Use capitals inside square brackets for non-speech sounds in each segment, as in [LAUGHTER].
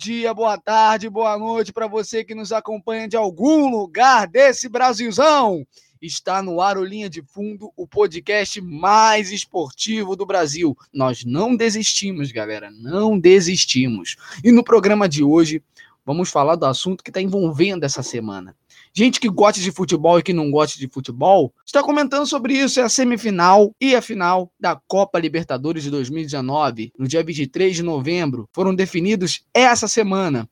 dia, boa tarde, boa noite para você que nos acompanha de algum lugar desse Brasilzão. Está no ar o Linha de Fundo, o podcast mais esportivo do Brasil. Nós não desistimos, galera, não desistimos. E no programa de hoje, vamos falar do assunto que está envolvendo essa semana. Gente que gosta de futebol e que não gosta de futebol está comentando sobre isso. É a semifinal e a final da Copa Libertadores de 2019. No dia 23 de novembro, foram definidos essa semana.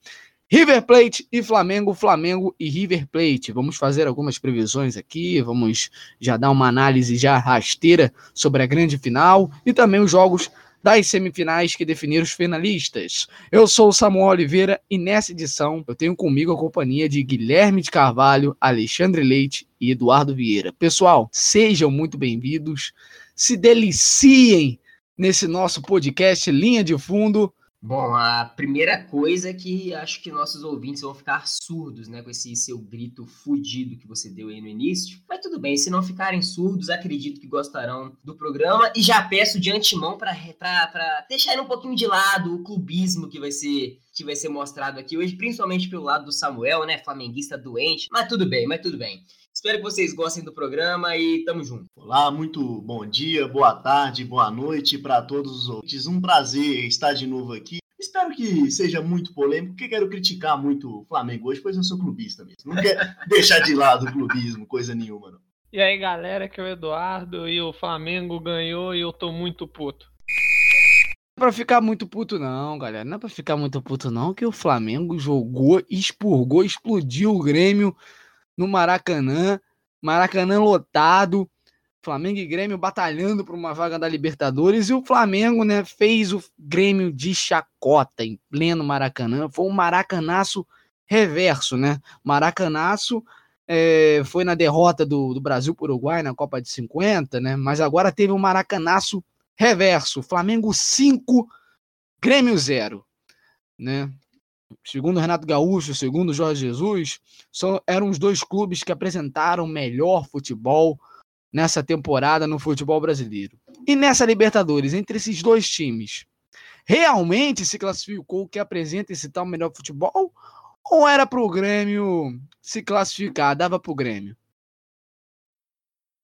River Plate e Flamengo, Flamengo e River Plate. Vamos fazer algumas previsões aqui, vamos já dar uma análise já rasteira sobre a grande final e também os jogos das semifinais que definiram os finalistas. Eu sou o Samuel Oliveira e nessa edição eu tenho comigo a companhia de Guilherme de Carvalho, Alexandre Leite e Eduardo Vieira. Pessoal, sejam muito bem-vindos, se deliciem nesse nosso podcast Linha de Fundo. Bom, a primeira coisa é que acho que nossos ouvintes vão ficar surdos, né, com esse seu grito fudido que você deu aí no início. Mas tudo bem, se não ficarem surdos, acredito que gostarão do programa e já peço de antemão para deixar um pouquinho de lado o clubismo que vai ser que vai ser mostrado aqui hoje, principalmente pelo lado do Samuel, né, flamenguista doente. Mas tudo bem, mas tudo bem. Espero que vocês gostem do programa e tamo junto. Olá, muito bom dia, boa tarde, boa noite para todos os ouvintes. Um prazer estar de novo aqui. Espero que seja muito polêmico, porque quero criticar muito o Flamengo hoje, pois eu sou clubista mesmo. Não quero [LAUGHS] deixar de lado o clubismo, coisa nenhuma, não. E aí, galera, aqui é o Eduardo e o Flamengo ganhou e eu tô muito puto. Não é pra ficar muito puto, não, galera. Não é pra ficar muito puto, não, que o Flamengo jogou, expurgou, explodiu o Grêmio no Maracanã, Maracanã lotado, Flamengo e Grêmio batalhando por uma vaga da Libertadores e o Flamengo, né, fez o Grêmio de chacota em pleno Maracanã. Foi um maracanaço reverso, né? Maracanaço é, foi na derrota do, do Brasil para o Uruguai na Copa de 50, né? Mas agora teve um maracanaço reverso. Flamengo 5, Grêmio 0, né? Segundo Renato Gaúcho, segundo Jorge Jesus, são, eram os dois clubes que apresentaram melhor futebol nessa temporada no futebol brasileiro. E nessa Libertadores, entre esses dois times, realmente se classificou o que apresenta esse tal melhor futebol? Ou era para o Grêmio se classificar, dava para o Grêmio?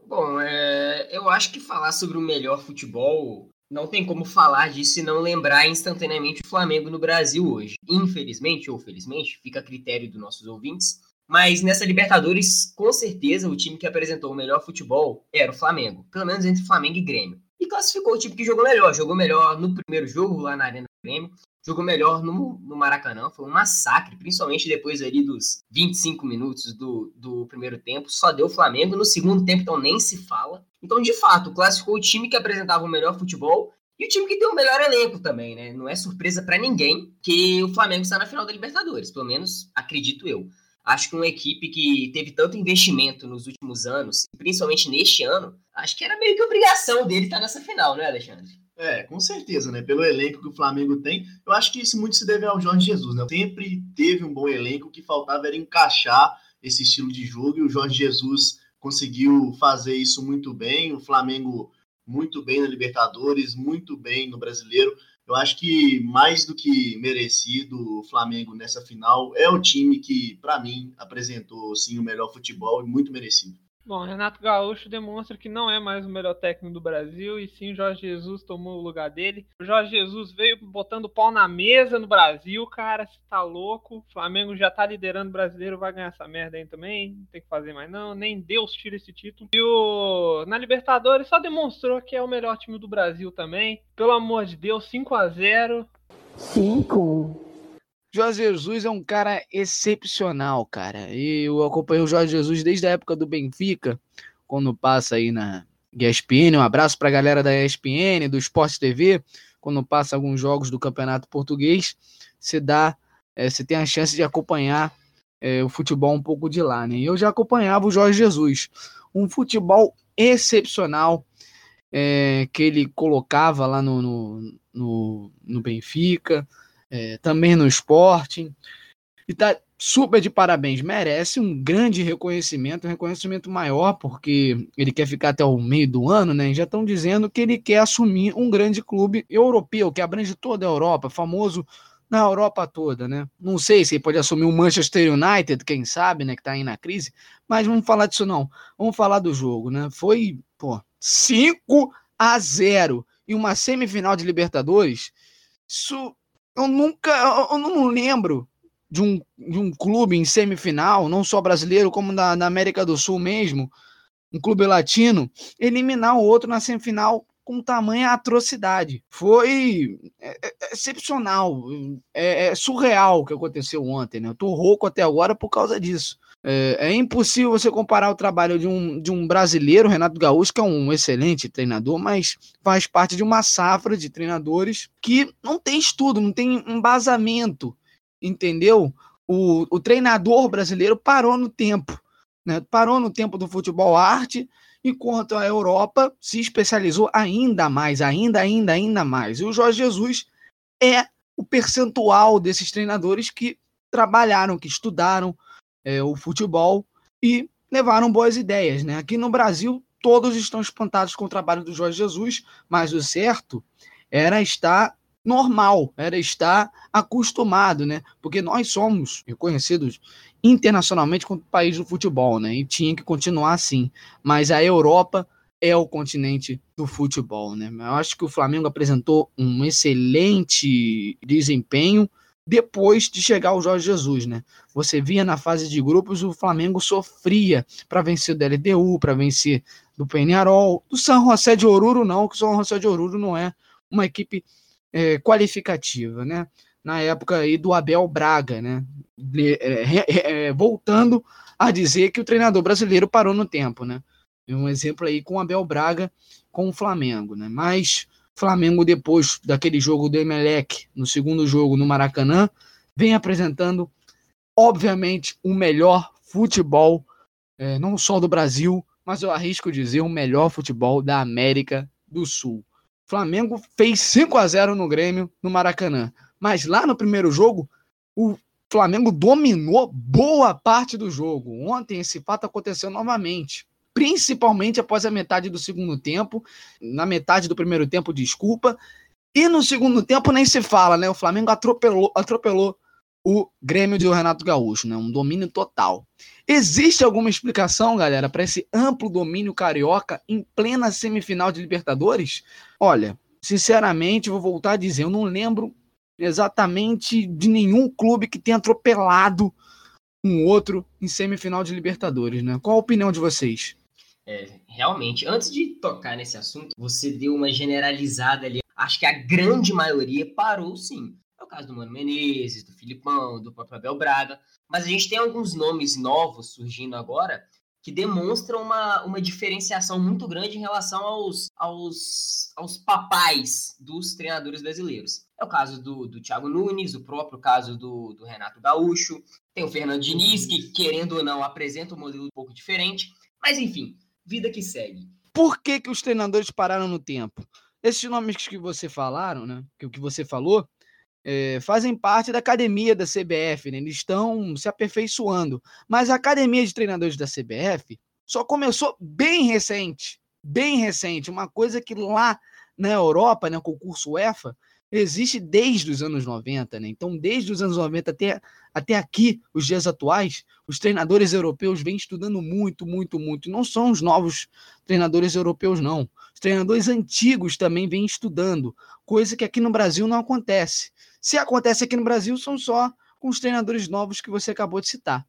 Bom, é, eu acho que falar sobre o melhor futebol não tem como falar disso e não lembrar instantaneamente o Flamengo no Brasil hoje. Infelizmente ou felizmente, fica a critério dos nossos ouvintes. Mas nessa Libertadores, com certeza, o time que apresentou o melhor futebol era o Flamengo. Pelo menos entre Flamengo e Grêmio. E classificou o time que jogou melhor. Jogou melhor no primeiro jogo lá na Arena do Grêmio jogou melhor no, no Maracanã. Foi um massacre, principalmente depois ali dos 25 minutos do, do primeiro tempo. Só deu o Flamengo. No segundo tempo, então, nem se fala. Então, de fato, classificou o time que apresentava o melhor futebol e o time que tem o melhor elenco também, né? Não é surpresa para ninguém que o Flamengo está na final da Libertadores. Pelo menos acredito eu. Acho que uma equipe que teve tanto investimento nos últimos anos, principalmente neste ano, acho que era meio que obrigação dele estar nessa final, né, Alexandre? É, com certeza, né? Pelo elenco que o Flamengo tem, eu acho que isso muito se deve ao Jorge Jesus, né? Sempre teve um bom elenco, o que faltava era encaixar esse estilo de jogo e o Jorge Jesus conseguiu fazer isso muito bem. O Flamengo muito bem na Libertadores, muito bem no Brasileiro. Eu acho que mais do que merecido o Flamengo nessa final é o time que, para mim, apresentou sim o melhor futebol e muito merecido. Bom, Renato Gaúcho demonstra que não é mais o melhor técnico do Brasil e sim Jorge Jesus tomou o lugar dele. O Jorge Jesus veio botando pau na mesa no Brasil, cara, você tá louco. O Flamengo já tá liderando o brasileiro, vai ganhar essa merda aí também. Não tem que fazer mais não, nem Deus tira esse título. E o na Libertadores só demonstrou que é o melhor time do Brasil também. Pelo amor de Deus, 5 a 0. 5 Jorge Jesus é um cara excepcional, cara. E eu acompanho o Jorge Jesus desde a época do Benfica, quando passa aí na ESPN. Um abraço para a galera da ESPN, do Esporte TV. Quando passa alguns jogos do Campeonato Português, você dá, é, tem a chance de acompanhar é, o futebol um pouco de lá, né? Eu já acompanhava o Jorge Jesus, um futebol excepcional é, que ele colocava lá no, no, no, no Benfica é, também no Sporting. E tá super de parabéns, merece um grande reconhecimento, um reconhecimento maior, porque ele quer ficar até o meio do ano, né? E já estão dizendo que ele quer assumir um grande clube europeu, que abrange toda a Europa, famoso na Europa toda, né? Não sei se ele pode assumir o Manchester United, quem sabe, né, que tá aí na crise, mas vamos falar disso não. Vamos falar do jogo, né? Foi, pô, 5 a 0 em uma semifinal de Libertadores. Isso eu nunca, eu não lembro de um, de um clube em semifinal, não só brasileiro, como na, na América do Sul mesmo, um clube latino, eliminar o outro na semifinal com tamanha atrocidade. Foi é, é, é excepcional, é, é, surreal o que aconteceu ontem. Né? Eu tô rouco até agora por causa disso. É, é, impossível você comparar o trabalho de um, de um brasileiro, Renato Gaúcho, que é um excelente treinador, mas faz parte de uma safra de treinadores que não tem estudo, não tem embasamento, entendeu? O, o treinador brasileiro parou no tempo, né? parou no tempo do futebol arte, enquanto a Europa se especializou ainda mais, ainda, ainda, ainda mais. E o Jorge Jesus é o percentual desses treinadores que trabalharam, que estudaram é, o futebol e levaram boas ideias. Né? Aqui no Brasil, todos estão espantados com o trabalho do Jorge Jesus, mas o certo era estar normal, era estar acostumado, né? Porque nós somos reconhecidos internacionalmente como país do futebol, né? E tinha que continuar assim. Mas a Europa é o continente do futebol, né? Eu acho que o Flamengo apresentou um excelente desempenho depois de chegar o Jorge Jesus, né? Você via na fase de grupos o Flamengo sofria para vencer o DLDU, para vencer do Penharol, do San José de Oruro não, que o San José de Oruro não é uma equipe é, qualificativa, né? Na época aí do Abel Braga, né? É, é, voltando a dizer que o treinador brasileiro parou no tempo, né? Um exemplo aí com o Abel Braga com o Flamengo, né? Mas Flamengo depois daquele jogo do Emelec, no segundo jogo no Maracanã, vem apresentando obviamente o melhor futebol é, não só do Brasil, mas eu arrisco dizer o melhor futebol da América do Sul. Flamengo fez 5 a 0 no Grêmio, no Maracanã. Mas lá no primeiro jogo, o Flamengo dominou boa parte do jogo. Ontem esse fato aconteceu novamente. Principalmente após a metade do segundo tempo. Na metade do primeiro tempo, desculpa. E no segundo tempo nem se fala, né? O Flamengo atropelou, atropelou o Grêmio de Renato Gaúcho, né? Um domínio total. Existe alguma explicação, galera, para esse amplo domínio carioca em plena semifinal de Libertadores? Olha, sinceramente, vou voltar a dizer, eu não lembro exatamente de nenhum clube que tenha atropelado um outro em semifinal de Libertadores, né? Qual a opinião de vocês? É, realmente, antes de tocar nesse assunto, você deu uma generalizada ali. Acho que a grande maioria parou sim. É o caso do Mano Menezes, do Filipão, do próprio Abel Braga. Mas a gente tem alguns nomes novos surgindo agora que demonstram uma, uma diferenciação muito grande em relação aos, aos, aos papais dos treinadores brasileiros. É o caso do, do Thiago Nunes, o próprio caso do, do Renato Gaúcho, tem o Fernando Diniz, que, querendo ou não, apresenta um modelo um pouco diferente. Mas, enfim, vida que segue. Por que, que os treinadores pararam no tempo? Esses nomes que você falaram, né? Que o que você falou, é, fazem parte da academia da CBF, né? eles estão se aperfeiçoando. Mas a academia de treinadores da CBF só começou bem recente, bem recente, uma coisa que lá na Europa, né, o curso UEFA, existe desde os anos 90, né? Então, desde os anos 90 até, até aqui, os dias atuais, os treinadores europeus vêm estudando muito, muito, muito. Não são os novos treinadores europeus, não. Os treinadores antigos também vêm estudando, coisa que aqui no Brasil não acontece. Se acontece aqui no Brasil, são só com os treinadores novos que você acabou de citar.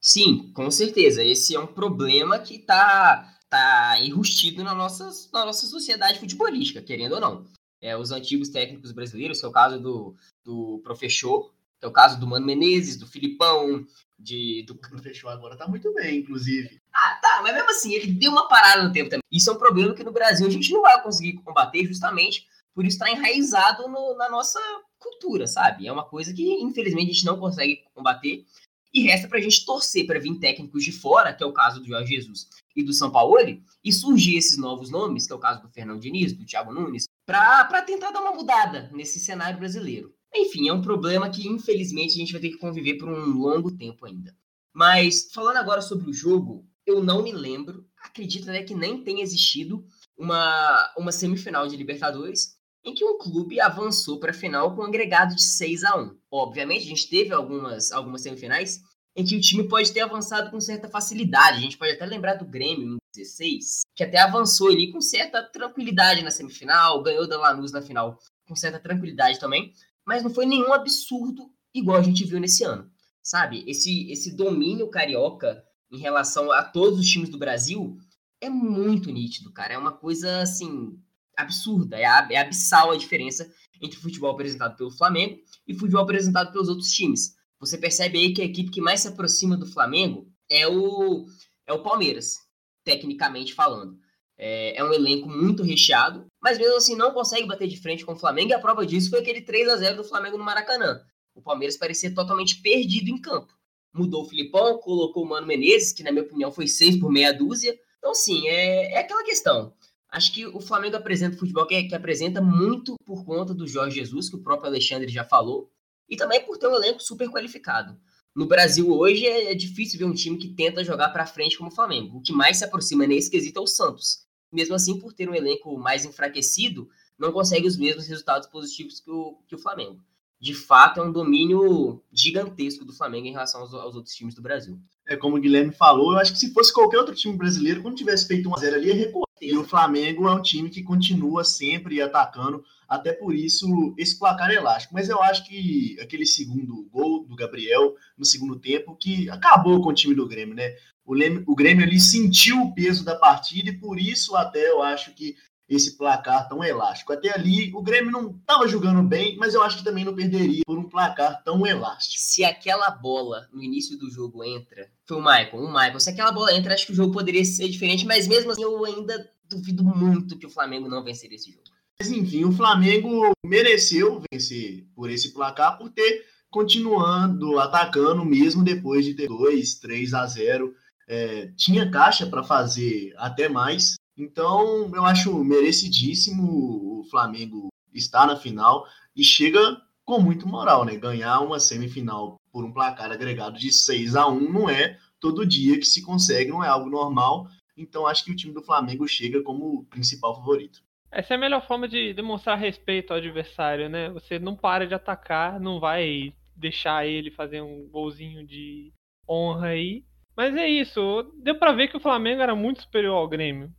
Sim, com certeza. Esse é um problema que está tá enrustido na nossa, na nossa sociedade futebolística, querendo ou não. É, os antigos técnicos brasileiros, que é o caso do, do Professor, que é o caso do Mano Menezes, do Filipão, de, do... O Professor agora tá muito bem, inclusive. Ah, tá, mas mesmo assim, ele deu uma parada no tempo também. Isso é um problema que no Brasil a gente não vai conseguir combater justamente por isso está enraizado no, na nossa cultura, sabe? É uma coisa que, infelizmente, a gente não consegue combater. E resta para a gente torcer para vir técnicos de fora, que é o caso do Jorge Jesus e do São Paulo, e surgir esses novos nomes, que é o caso do Fernando Diniz, do Thiago Nunes, para tentar dar uma mudada nesse cenário brasileiro. Enfim, é um problema que, infelizmente, a gente vai ter que conviver por um longo tempo ainda. Mas, falando agora sobre o jogo, eu não me lembro, acredito até que nem tenha existido uma, uma semifinal de Libertadores em que um clube avançou para a final com um agregado de 6 a 1. Obviamente, a gente teve algumas, algumas semifinais em que o time pode ter avançado com certa facilidade. A gente pode até lembrar do Grêmio em 16, que até avançou ali com certa tranquilidade na semifinal, ganhou da Lanús na final com certa tranquilidade também, mas não foi nenhum absurdo igual a gente viu nesse ano. Sabe? Esse, esse domínio carioca em relação a todos os times do Brasil é muito nítido, cara. É uma coisa assim absurda, é, é abissal a diferença entre o futebol apresentado pelo Flamengo e o futebol apresentado pelos outros times você percebe aí que a equipe que mais se aproxima do Flamengo é o, é o Palmeiras, tecnicamente falando. É, é, um elenco muito recheado, mas mesmo assim não consegue bater de frente com o Flamengo, e a prova disso foi aquele 3 a 0 do Flamengo no Maracanã. O Palmeiras parecia totalmente perdido em campo. Mudou o Filipão, colocou o Mano Menezes, que na minha opinião foi seis por meia dúzia. Então, sim, é, é aquela questão. Acho que o Flamengo apresenta futebol que, que apresenta muito por conta do Jorge Jesus, que o próprio Alexandre já falou e também por ter um elenco super qualificado. No Brasil hoje é, é difícil ver um time que tenta jogar para frente como o Flamengo. O que mais se aproxima nesse quesito é o Santos. Mesmo assim, por ter um elenco mais enfraquecido, não consegue os mesmos resultados positivos que o, que o Flamengo. De fato, é um domínio gigantesco do Flamengo em relação aos, aos outros times do Brasil. É como o Guilherme falou, eu acho que se fosse qualquer outro time brasileiro, quando tivesse feito 1x0 ali, ia recuar. E o Flamengo é um time que continua sempre atacando, até por isso esse placar é elástico. Mas eu acho que aquele segundo gol do Gabriel no segundo tempo, que acabou com o time do Grêmio, né? O, Grêmio, o Grêmio ali sentiu o peso da partida e por isso até eu acho que esse placar tão elástico. Até ali, o Grêmio não estava jogando bem, mas eu acho que também não perderia por um placar tão elástico. Se aquela bola no início do jogo entra, foi o Michael, o Michael, se aquela bola entra, acho que o jogo poderia ser diferente, mas mesmo assim eu ainda duvido muito que o Flamengo não venceria esse jogo. Mas enfim, o Flamengo mereceu vencer por esse placar, por ter continuando atacando mesmo depois de ter 2, 3 a 0. É, tinha caixa para fazer até mais, então, eu acho merecidíssimo o Flamengo estar na final e chega com muito moral, né? Ganhar uma semifinal por um placar agregado de 6 a 1 não é todo dia que se consegue, não é algo normal. Então, acho que o time do Flamengo chega como principal favorito. Essa é a melhor forma de demonstrar respeito ao adversário, né? Você não para de atacar, não vai deixar ele fazer um golzinho de honra aí. Mas é isso, deu para ver que o Flamengo era muito superior ao Grêmio.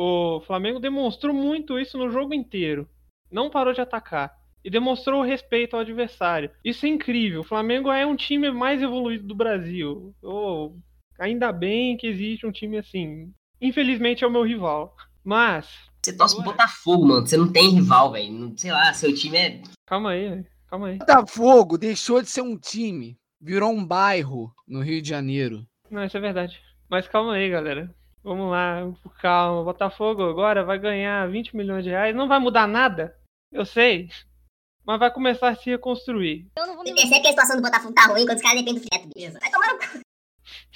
O Flamengo demonstrou muito isso no jogo inteiro. Não parou de atacar. E demonstrou respeito ao adversário. Isso é incrível. O Flamengo é um time mais evoluído do Brasil. Oh, ainda bem que existe um time assim. Infelizmente é o meu rival. Mas. Você torce pro Botafogo, mano. Você não tem rival, velho. Sei lá, seu time é. Calma aí, calma aí. Botafogo deixou de ser um time. Virou um bairro no Rio de Janeiro. Não, isso é verdade. Mas calma aí, galera. Vamos lá, calma. Botafogo agora vai ganhar 20 milhões de reais. Não vai mudar nada, eu sei. Mas vai começar a se reconstruir. Eu não vou me... percebe que a situação do Botafogo tá ruim quando os caras dependem do Fleto, beleza? Vai tomar no cu.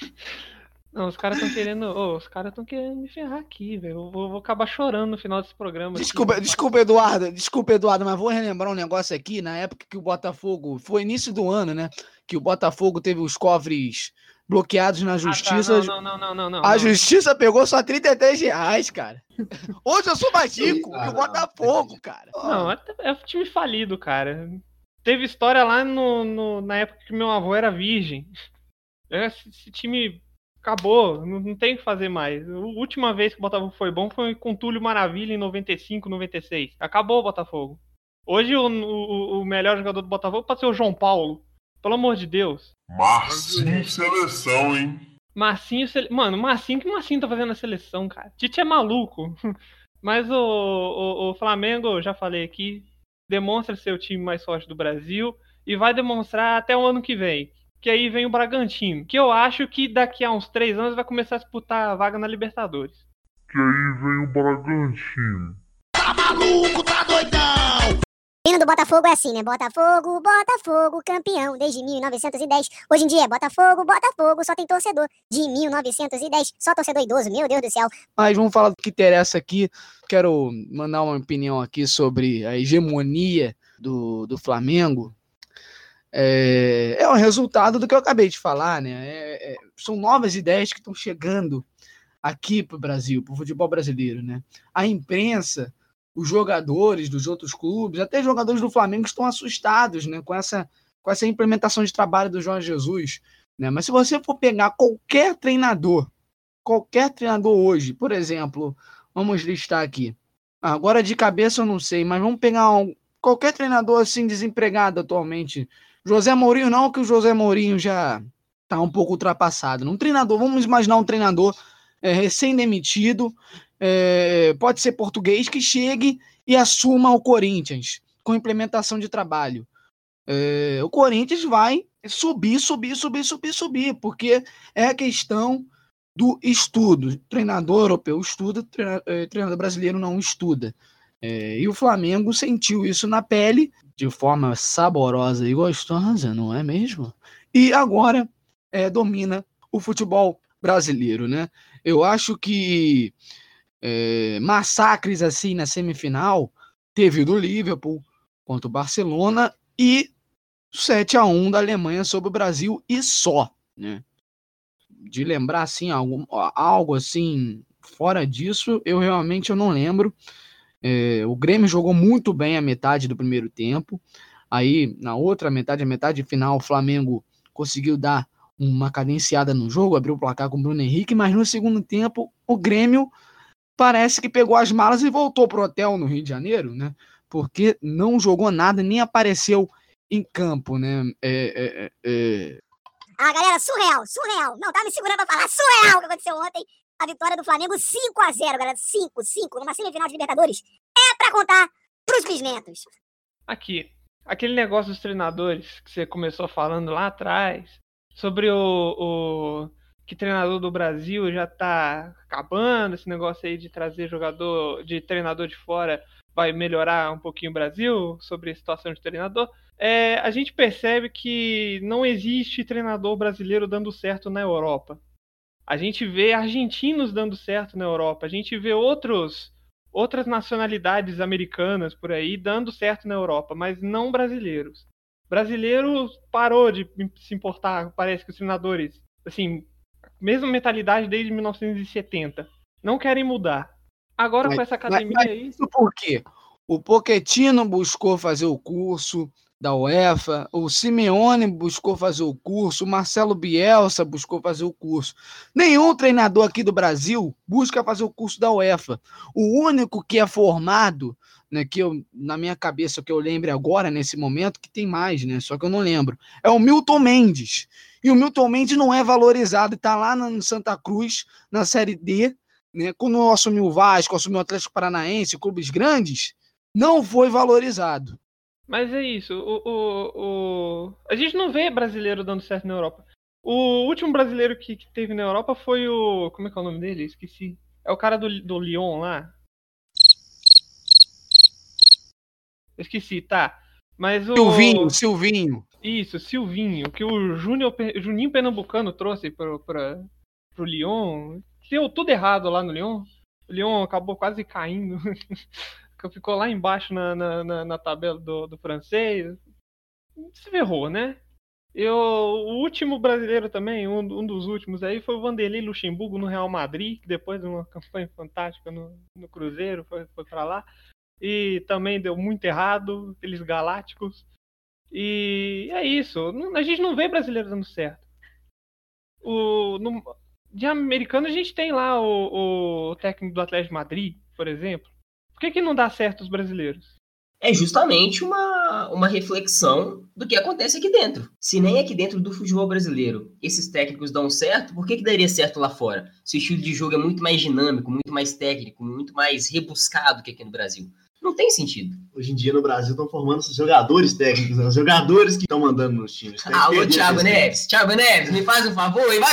[LAUGHS] Não, os caras estão querendo. Oh, os caras estão querendo me ferrar aqui, velho. Eu vou, vou, acabar chorando no final desse programa. Desculpa, aqui. desculpa, Eduardo. Desculpa, Eduardo, mas vou relembrar um negócio aqui. Na época que o Botafogo. Foi início do ano, né? Que o Botafogo teve os cofres bloqueados na justiça. Ah, tá. não, não, não, não, não, A justiça pegou só 33 reais, cara. Hoje eu sou mais rico que o Botafogo, cara. Não, é, é time falido, cara. Teve história lá no, no, na época que meu avô era virgem. Esse, esse time acabou, não, não, tem o que fazer mais. A última vez que o Botafogo foi bom foi com Túlio Maravilha em 95, 96. Acabou o Botafogo. Hoje o, o, o melhor jogador do Botafogo pode ser o João Paulo. Pelo amor de Deus. Marcinho seleção, hein? Marcinho, mano, Marcinho, que Marcinho tá fazendo na seleção, cara? Tite é maluco. [LAUGHS] Mas o, o, o Flamengo, já falei aqui, demonstra ser o time mais forte do Brasil e vai demonstrar até o ano que vem. Que aí vem o Bragantino, que eu acho que daqui a uns três anos vai começar a disputar a vaga na Libertadores. Que aí vem o Bragantino. Tá maluco, tá doidão! Hino do Botafogo é assim, né? Botafogo, Botafogo, campeão desde 1910. Hoje em dia é Botafogo, Botafogo, só tem torcedor. De 1910, só torcedor idoso, meu Deus do céu. Mas vamos falar do que interessa aqui. Quero mandar uma opinião aqui sobre a hegemonia do, do Flamengo. É, é o resultado do que eu acabei de falar, né? É, é, são novas ideias que estão chegando aqui para o Brasil, para o futebol brasileiro, né? A imprensa os jogadores dos outros clubes, até jogadores do Flamengo estão assustados né, com, essa, com essa implementação de trabalho do Jorge Jesus. Né? Mas se você for pegar qualquer treinador, qualquer treinador hoje, por exemplo, vamos listar aqui. Agora de cabeça eu não sei, mas vamos pegar um, qualquer treinador assim desempregado atualmente. José Mourinho não, que o José Mourinho já está um pouco ultrapassado. Um treinador, vamos imaginar um treinador é, recém-demitido, é, pode ser português, que chegue e assuma o Corinthians com implementação de trabalho. É, o Corinthians vai subir, subir, subir, subir, subir, porque é a questão do estudo. Treinador europeu estuda, é, treinador brasileiro não estuda. É, e o Flamengo sentiu isso na pele de forma saborosa e gostosa, não é mesmo? E agora é, domina o futebol brasileiro, né? Eu acho que é, massacres assim na semifinal teve o do Liverpool contra o Barcelona e 7 a 1 da Alemanha sobre o Brasil e só, né? De lembrar assim algo, algo assim fora disso, eu realmente eu não lembro. É, o Grêmio jogou muito bem a metade do primeiro tempo. Aí, na outra metade, a metade final, o Flamengo conseguiu dar uma cadenciada no jogo, abriu o placar com o Bruno Henrique, mas no segundo tempo, o Grêmio parece que pegou as malas e voltou pro hotel no Rio de Janeiro, né? Porque não jogou nada, nem apareceu em campo, né? É, é, é... Ah, galera, surreal, surreal. Não, tá me segurando pra falar surreal o que aconteceu ontem. A vitória do Flamengo 5 a 0 galera. 5, 5, numa semifinal de Libertadores. É pra contar pros bisnetos. Aqui, aquele negócio dos treinadores que você começou falando lá atrás, sobre o, o que treinador do Brasil já tá acabando, esse negócio aí de trazer jogador, de treinador de fora vai melhorar um pouquinho o Brasil sobre a situação de treinador. É, a gente percebe que não existe treinador brasileiro dando certo na Europa. A gente vê argentinos dando certo na Europa, a gente vê outros outras nacionalidades americanas por aí dando certo na Europa, mas não brasileiros. Brasileiro parou de se importar, parece que os treinadores, assim, mesma mentalidade desde 1970. Não querem mudar. Agora mas, com essa academia mas, mas aí. Isso por quê? O Poquetino buscou fazer o curso da UEFA, o Simeone buscou fazer o curso, o Marcelo Bielsa buscou fazer o curso. Nenhum treinador aqui do Brasil busca fazer o curso da UEFA. O único que é formado, né, que eu, na minha cabeça, que eu lembre agora, nesse momento, que tem mais, né, só que eu não lembro, é o Milton Mendes. E o Milton Mendes não é valorizado, está lá no Santa Cruz, na Série D, né? Quando assumiu o Vasco, assumiu o Atlético Paranaense, clubes grandes, não foi valorizado. Mas é isso. O, o, o... A gente não vê brasileiro dando certo na Europa. O último brasileiro que, que, teve na Europa foi o. Como é que é o nome dele? Esqueci. É o cara do, do Lyon lá. Esqueci, tá. Mas o. Silvinho, Silvinho. Isso, Silvinho, que o Júnior, Juninho Pernambucano trouxe para o Lyon. Deu tudo errado lá no Lyon. O Lyon acabou quase caindo. [LAUGHS] Ficou lá embaixo na, na, na, na tabela do, do francês. Se ferrou, né? Eu, o último brasileiro também, um, um, dos últimos aí, foi o Vanderlei Luxemburgo no Real Madrid, que depois de uma [LAUGHS] campanha fantástica no, no Cruzeiro, foi, foi para lá. E também deu muito errado, aqueles galácticos. E é isso. A gente não vê brasileiro dando certo. O, no, de americano a gente tem lá o, o técnico do Atlético de Madrid, por exemplo. Por que, que não dá certo os brasileiros? É justamente uma, uma reflexão do que acontece aqui dentro. Se nem aqui dentro do futebol brasileiro esses técnicos dão certo, por que, que daria certo lá fora? Se o estilo de jogo é muito mais dinâmico, muito mais técnico, muito mais rebuscado que aqui no Brasil. Não tem sentido. Hoje em dia no Brasil estão formando esses jogadores técnicos, né? os jogadores que estão mandando nos times. Tem Alô, Thiago Neves. Thiago Neves, me faz um favor e vai.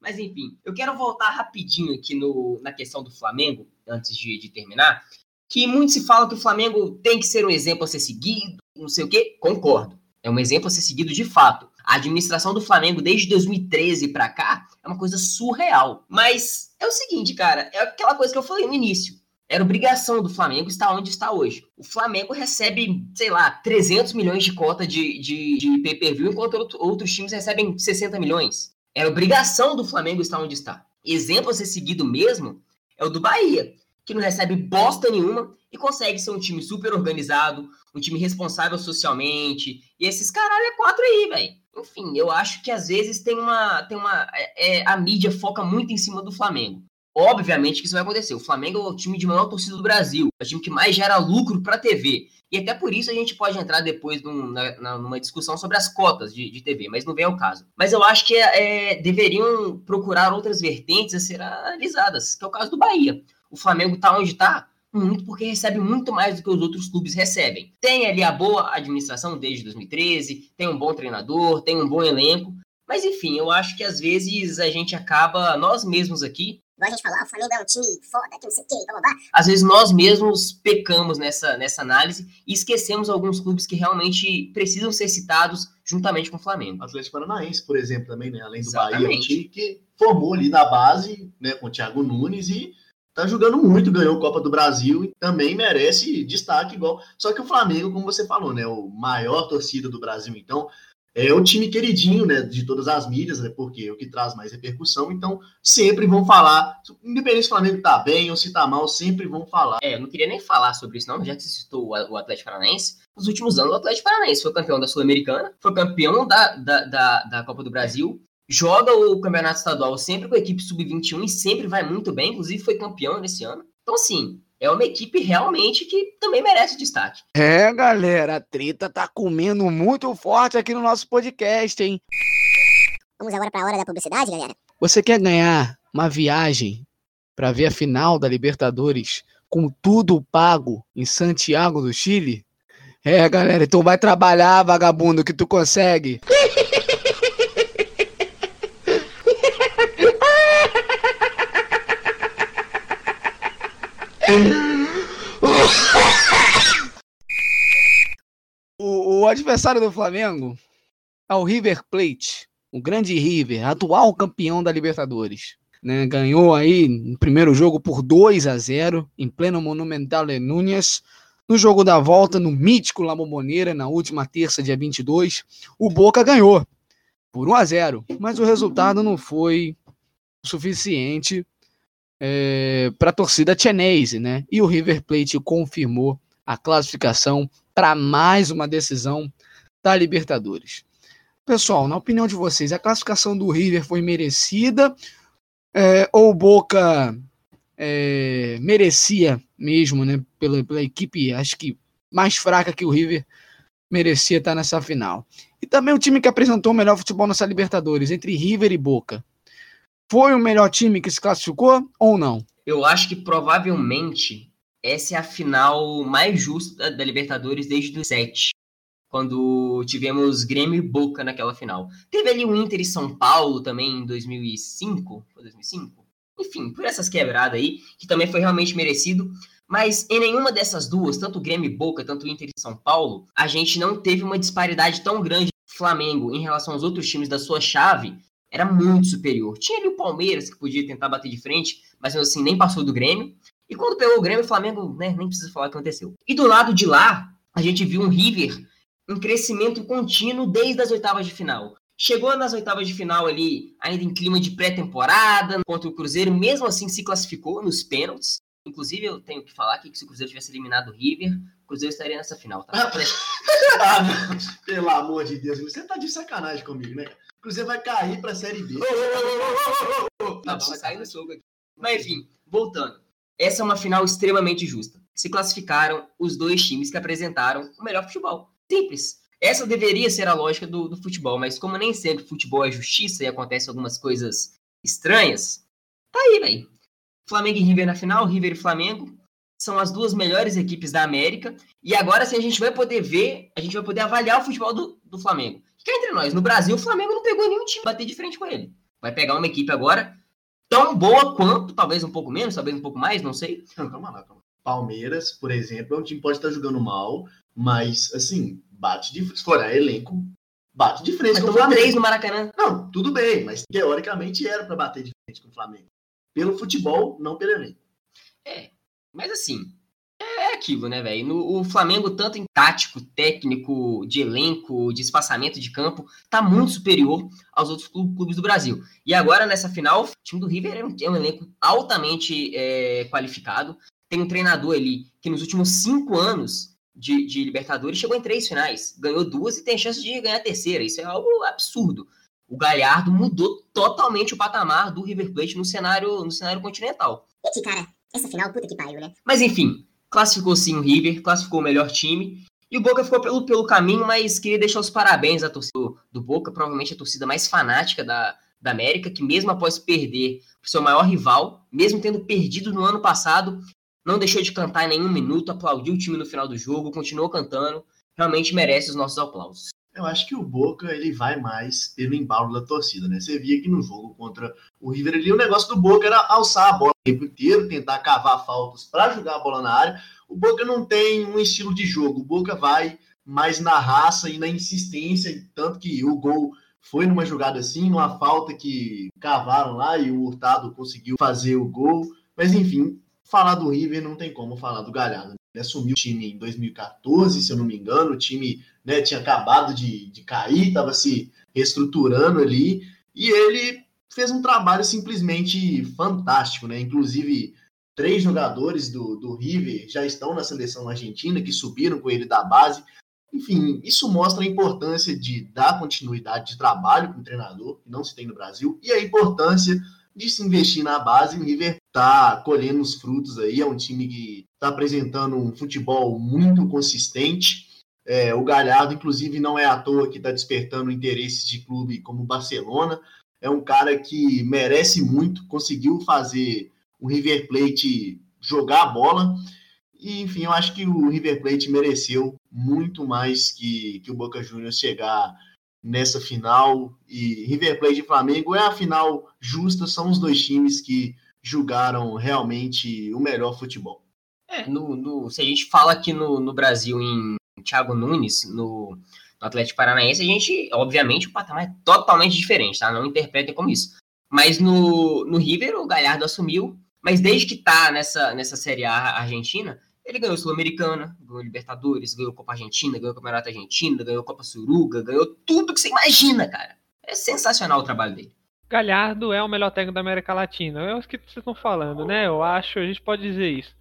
Mas enfim, eu quero voltar rapidinho aqui no, na questão do Flamengo, antes de, de terminar. Que muito se fala que o Flamengo tem que ser um exemplo a ser seguido, não sei o quê. Concordo. É um exemplo a ser seguido de fato. A administração do Flamengo desde 2013 para cá é uma coisa surreal. Mas é o seguinte, cara, é aquela coisa que eu falei no início. Era obrigação do Flamengo estar onde está hoje. O Flamengo recebe, sei lá, 300 milhões de cota de, de, de pay-per-view, enquanto outros times recebem 60 milhões. Era obrigação do Flamengo estar onde está. Exemplo a ser seguido mesmo é o do Bahia. que não recebe bosta nenhuma e consegue ser um time super organizado, um time responsável socialmente. E esses caralho é quatro aí, velho. Enfim, eu acho que às vezes tem uma. Tem uma é, é, a mídia foca muito em cima do Flamengo. Obviamente que isso vai acontecer. O Flamengo é o time de maior torcida do Brasil, é o time que mais gera lucro para a TV. E até por isso a gente pode entrar depois num, na, numa discussão sobre as cotas de, de, TV, mas não vem ao caso. Mas eu acho que é, deveriam procurar outras vertentes a ser analisadas, que é o caso do Bahia. O Flamengo tá onde tá muito porque recebe muito mais do que os outros clubes recebem. Tem ali a boa administração desde 2013, tem um bom treinador, tem um bom elenco, mas enfim, eu acho que às vezes a gente acaba, nós mesmos aqui, Igual a gente falou, ah, o Flamengo é um time foda, que não sei o quê, blá, blá, blá. Às vezes nós mesmos pecamos nessa, nessa análise e esquecemos alguns clubes que realmente precisam ser citados juntamente com o Flamengo. Atlético Paranaense, por exemplo, também, né? Além do Exatamente. Bahia, um time que formou ali na base, né, com o Thiago Nunes e tá jogando muito, ganhou a Copa do Brasil e também merece destaque igual. Só que o Flamengo, como você falou, né, o maior torcida do Brasil, então é o time queridinho, né, de todas as mídias, né, porque é o que traz mais repercussão, então sempre vão falar, independente se o Flamengo tá bem ou se tá mal, sempre vão falar. É, eu não queria nem falar sobre isso não, já que você citou o Atlético Paranaense, nos últimos anos o Atlético Paranaense foi campeão da Sul-Americana, foi campeão da, da, da, da Copa do Brasil, joga o campeonato estadual sempre com a equipe sub-21 e sempre vai muito bem, inclusive foi campeão nesse ano. Então, assim, é uma equipe realmente que também merece destaque. É, galera, a treta tá comendo muito forte aqui no nosso podcast, hein? Vamos agora para a hora da publicidade, galera? Você quer ganhar uma viagem para ver a final da Libertadores com tudo pago em Santiago do Chile? É, galera, então vai trabalhar, vagabundo, que tu consegue. O, o, adversário do Flamengo é o River Plate, o grande River, atual campeão da Libertadores. Né? Ganhou aí no primeiro jogo por 2 a 0 em pleno Monumental de Núñez. No jogo da volta, no mítico La Bombonera, na última terça, dia 22, o Boca ganhou por 1 a 0 mas o resultado não foi suficiente é, para a torcida chinese, né? E o River Plate confirmou a classificação para mais uma decisão da Libertadores. Pessoal, na opinião de vocês, a classificação do River foi merecida é, ou Boca é, merecia mesmo, né? Pela, pela equipe, acho que mais fraca que o River merecia estar nessa final. E também o time que apresentou o melhor futebol nessa Libertadores, entre River e Boca. Foi o melhor time que se classificou ou não? Eu acho que provavelmente essa é a final mais justa da Libertadores desde 2007, quando tivemos Grêmio e Boca naquela final. Teve ali o Inter e São Paulo também em 2005, foi 2005? Enfim, por essas quebradas aí, que também foi realmente merecido. Mas em nenhuma dessas duas, tanto Grêmio e Boca, tanto Inter e São Paulo, a gente não teve uma disparidade tão grande Flamengo em relação aos outros times da sua chave era muito superior. Tinha ali o Palmeiras que podia tentar bater de frente, mas assim nem passou do Grêmio. E quando pegou o Grêmio, o Flamengo, né, nem precisa falar o que aconteceu. E do lado de lá, a gente viu um River em crescimento contínuo desde as oitavas de final. Chegou nas oitavas de final ali, ainda em clima de pré-temporada, contra o Cruzeiro, mesmo assim se classificou nos pênaltis. Inclusive, eu tenho que falar que se o Cruzeiro tivesse eliminado o River, o Cruzeiro estaria nessa final, tá? [LAUGHS] ah, pelo amor de Deus, você tá de sacanagem comigo, né? Cruzeiro vai cair pra Série B. tá, cair no soco aqui. Mas enfim, voltando. Essa é uma final extremamente justa. Se classificaram os dois times que apresentaram o melhor futebol. Simples. Essa deveria ser a lógica do, do futebol, mas como nem sempre futebol é justiça e acontecem algumas coisas estranhas, tá aí, velho. Flamengo e River na final, River e Flamengo são as duas melhores equipes da América. E agora, se a gente vai poder ver, a gente vai poder avaliar o futebol do, do Flamengo. Fica entre nós, no Brasil, o Flamengo não pegou nenhum time bater de frente com ele. Vai pegar uma equipe agora tão boa quanto, talvez um pouco menos, talvez um pouco mais, não sei. Não, calma lá, calma. Palmeiras, por exemplo, é um time que pode estar jogando mal, mas, assim, bate de frente. Se for elenco, bate de frente mas com o Flamengo. três no Maracanã. Não, tudo bem, mas teoricamente era para bater de frente com o Flamengo. Pelo futebol, não pelo elenco. É, mas assim, é aquilo, né, velho? O Flamengo, tanto em tático, técnico, de elenco, de espaçamento de campo, tá muito superior aos outros clubes do Brasil. E agora, nessa final, o time do River é um, é um elenco altamente é, qualificado. tem um treinador ali que nos últimos cinco anos de, de Libertadores chegou em três finais, ganhou duas e tem chance de ganhar a terceira. Isso é algo absurdo. O Galhardo mudou totalmente o patamar do River Plate no cenário, no cenário continental. Cara, essa final, puta que pariu, né? Mas enfim, classificou sim o River, classificou o melhor time. E o Boca ficou pelo, pelo caminho, mas queria deixar os parabéns à torcida do Boca, provavelmente a torcida mais fanática da, da América, que mesmo após perder o seu maior rival, mesmo tendo perdido no ano passado, não deixou de cantar em nenhum minuto, aplaudiu o time no final do jogo, continuou cantando, realmente merece os nossos aplausos. Eu acho que o Boca ele vai mais pelo embalo da torcida, né? Você via que no jogo contra o River ali, o negócio do Boca era alçar a bola o tempo inteiro, tentar cavar faltas para jogar a bola na área. O Boca não tem um estilo de jogo, o Boca vai mais na raça e na insistência, tanto que o gol foi numa jogada assim, numa falta que cavaram lá e o Hurtado conseguiu fazer o gol. Mas enfim, falar do River não tem como falar do Galhardo. Ele assumiu o time em 2014, se eu não me engano, o time né, tinha acabado de, de cair, estava se reestruturando ali, e ele fez um trabalho simplesmente fantástico, né? Inclusive, três jogadores do, do River já estão na seleção argentina, que subiram com ele da base. Enfim, isso mostra a importância de dar continuidade de trabalho com o treinador, que não se tem no Brasil, e a importância de se investir na base. O River está colhendo os frutos aí, é um time que está apresentando um futebol muito consistente. É, o Galhardo, inclusive, não é à toa que está despertando interesses de clube como o Barcelona. É um cara que merece muito, conseguiu fazer o River Plate jogar a bola. E, enfim, eu acho que o River Plate mereceu muito mais que, que o Boca Juniors chegar nessa final. E River Plate e Flamengo é a final justa, são os dois times que julgaram realmente o melhor futebol. É, no, no, se a gente fala aqui no, no Brasil em Thiago Nunes, no, no, Atlético Paranaense, a gente, obviamente, o patamar é totalmente diferente, tá? Não interpretem como isso. Mas no, no River, o Galhardo assumiu, mas desde que tá nessa, nessa Série A argentina, ele ganhou Sul-Americana, ganhou Libertadores, ganhou Copa Argentina, ganhou Campeonato Argentino, ganhou Copa Suruga, ganhou tudo que você imagina, cara. É sensacional o trabalho dele. Galhardo é o melhor técnico da América Latina. É o que vocês estão falando, né? Eu acho, a gente pode dizer isso.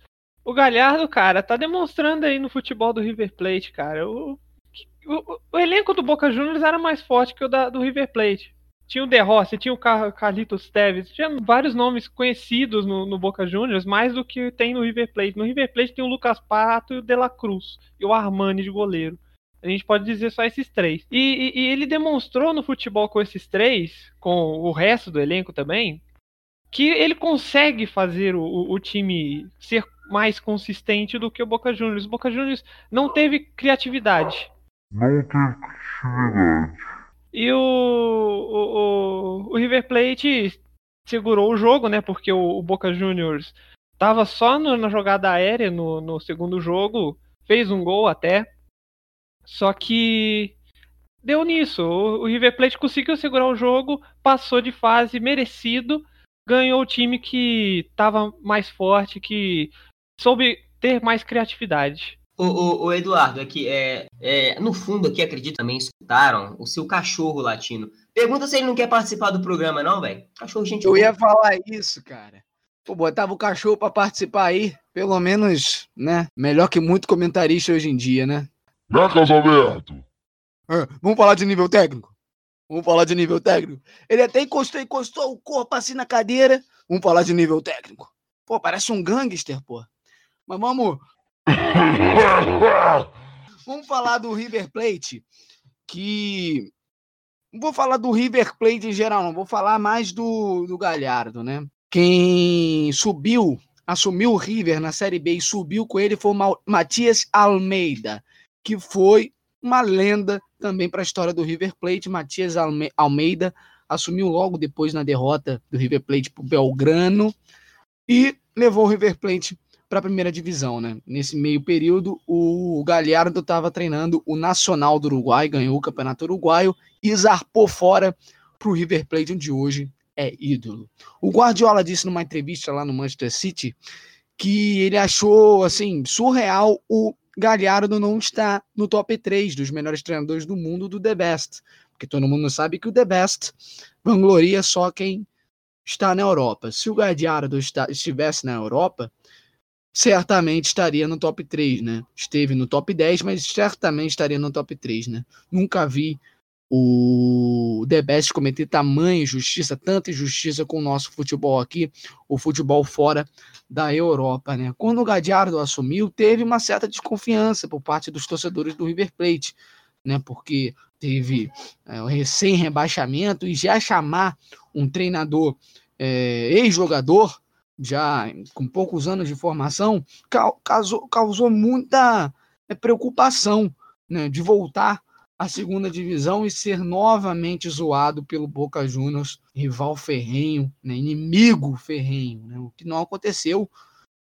O Galhardo, cara, tá demonstrando aí no futebol do River Plate, cara. O, o, o elenco do Boca Juniors era mais forte que o da, do River Plate. Tinha o De Rossi, tinha o Carlitos Teves, tinha vários nomes conhecidos no, no, Boca Juniors, mais do que tem no River Plate. No River Plate tem o Lucas Pato e o De La Cruz, e o Armani de goleiro. A gente pode dizer só esses três. E, e, e ele demonstrou no futebol com esses três, com o resto do elenco também, que ele consegue fazer o, o time ser mais consistente do que o Boca Juniors. O Boca Juniors não teve criatividade. Não teve criatividade. E o, o, o, River Plate segurou o jogo, né? Porque o, o Boca Juniors estava só no, na jogada aérea no, no segundo jogo, fez um gol até. Só que deu nisso. O, o River Plate conseguiu segurar o jogo, passou de fase merecido, ganhou o time que estava mais forte, que soube ter mais criatividade. O, o, o, Eduardo, aqui, é, é, no fundo aqui, acredito também, escutaram o seu cachorro latino. Pergunta se ele não quer participar do programa, não, velho. Cachorro, gente. Eu boa. ia falar isso, cara. Pô, botava o cachorro para participar aí, pelo menos, né? Melhor que muito comentarista hoje em dia, né? Né, Carlos Alberto? É, vamos falar de nível técnico? Vamos falar de nível técnico? Ele até encostou, encostou o corpo assim na cadeira. Vamos falar de nível técnico. Pô, parece um gangster, pô. Mas vamos, [LAUGHS] Vamos falar do River Plate, que. Não vou falar do River Plate em geral, não. Vou falar mais do, do Galhardo, né? Quem subiu, assumiu o River na Série B e subiu com ele foi o Matias Almeida, que foi uma lenda também para a história do River Plate. Matias Almeida assumiu logo depois na derrota do River Plate para o Belgrano e levou o River Plate para a primeira divisão, né? Nesse meio período, o Galhardo estava treinando o Nacional do Uruguai, ganhou o Campeonato Uruguaio e zarpou fora para o River Plate, onde hoje é ídolo. O Guardiola disse numa entrevista lá no Manchester City que ele achou assim surreal o Galhardo não estar no top 3 dos melhores treinadores do mundo do The Best, porque todo mundo sabe que o The Best vangloria só quem está na Europa. Se o Galhardo estivesse na Europa, certamente estaria no top 3, né? Esteve no top 10, mas certamente estaria no top 3, né? Nunca vi o The Best cometer tamanha injustiça, tanta injustiça com o nosso futebol aqui, o futebol fora da Europa, né? Quando o Gadiardo assumiu, teve uma certa desconfiança por parte dos torcedores do River Plate, né? Porque teve é, o recém-rebaixamento e já chamar um treinador é, ex-jogador, já com poucos anos de formação, causou, causou muita é, preocupação né, de voltar a segunda divisão e ser novamente zoado pelo Boca Juniors, rival ferrenho, né, inimigo ferrenho, né, o que não aconteceu.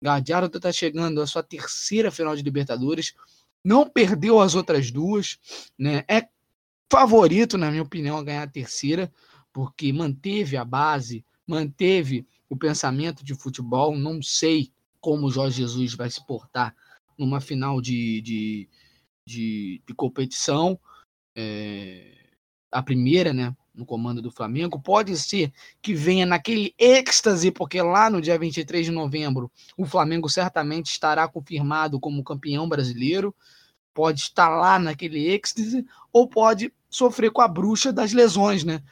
Gadiardo está chegando à sua terceira final de Libertadores, não perdeu as outras duas, né, é favorito, na minha opinião, a ganhar a terceira, porque manteve a base, manteve o pensamento de futebol. Não sei como o Jorge Jesus vai se portar numa final de, de, de, de competição, é, a primeira, né, no comando do Flamengo. Pode ser que venha naquele êxtase, porque lá no dia 23 de novembro o Flamengo certamente estará confirmado como campeão brasileiro. Pode estar lá naquele êxtase, ou pode sofrer com a bruxa das lesões, né?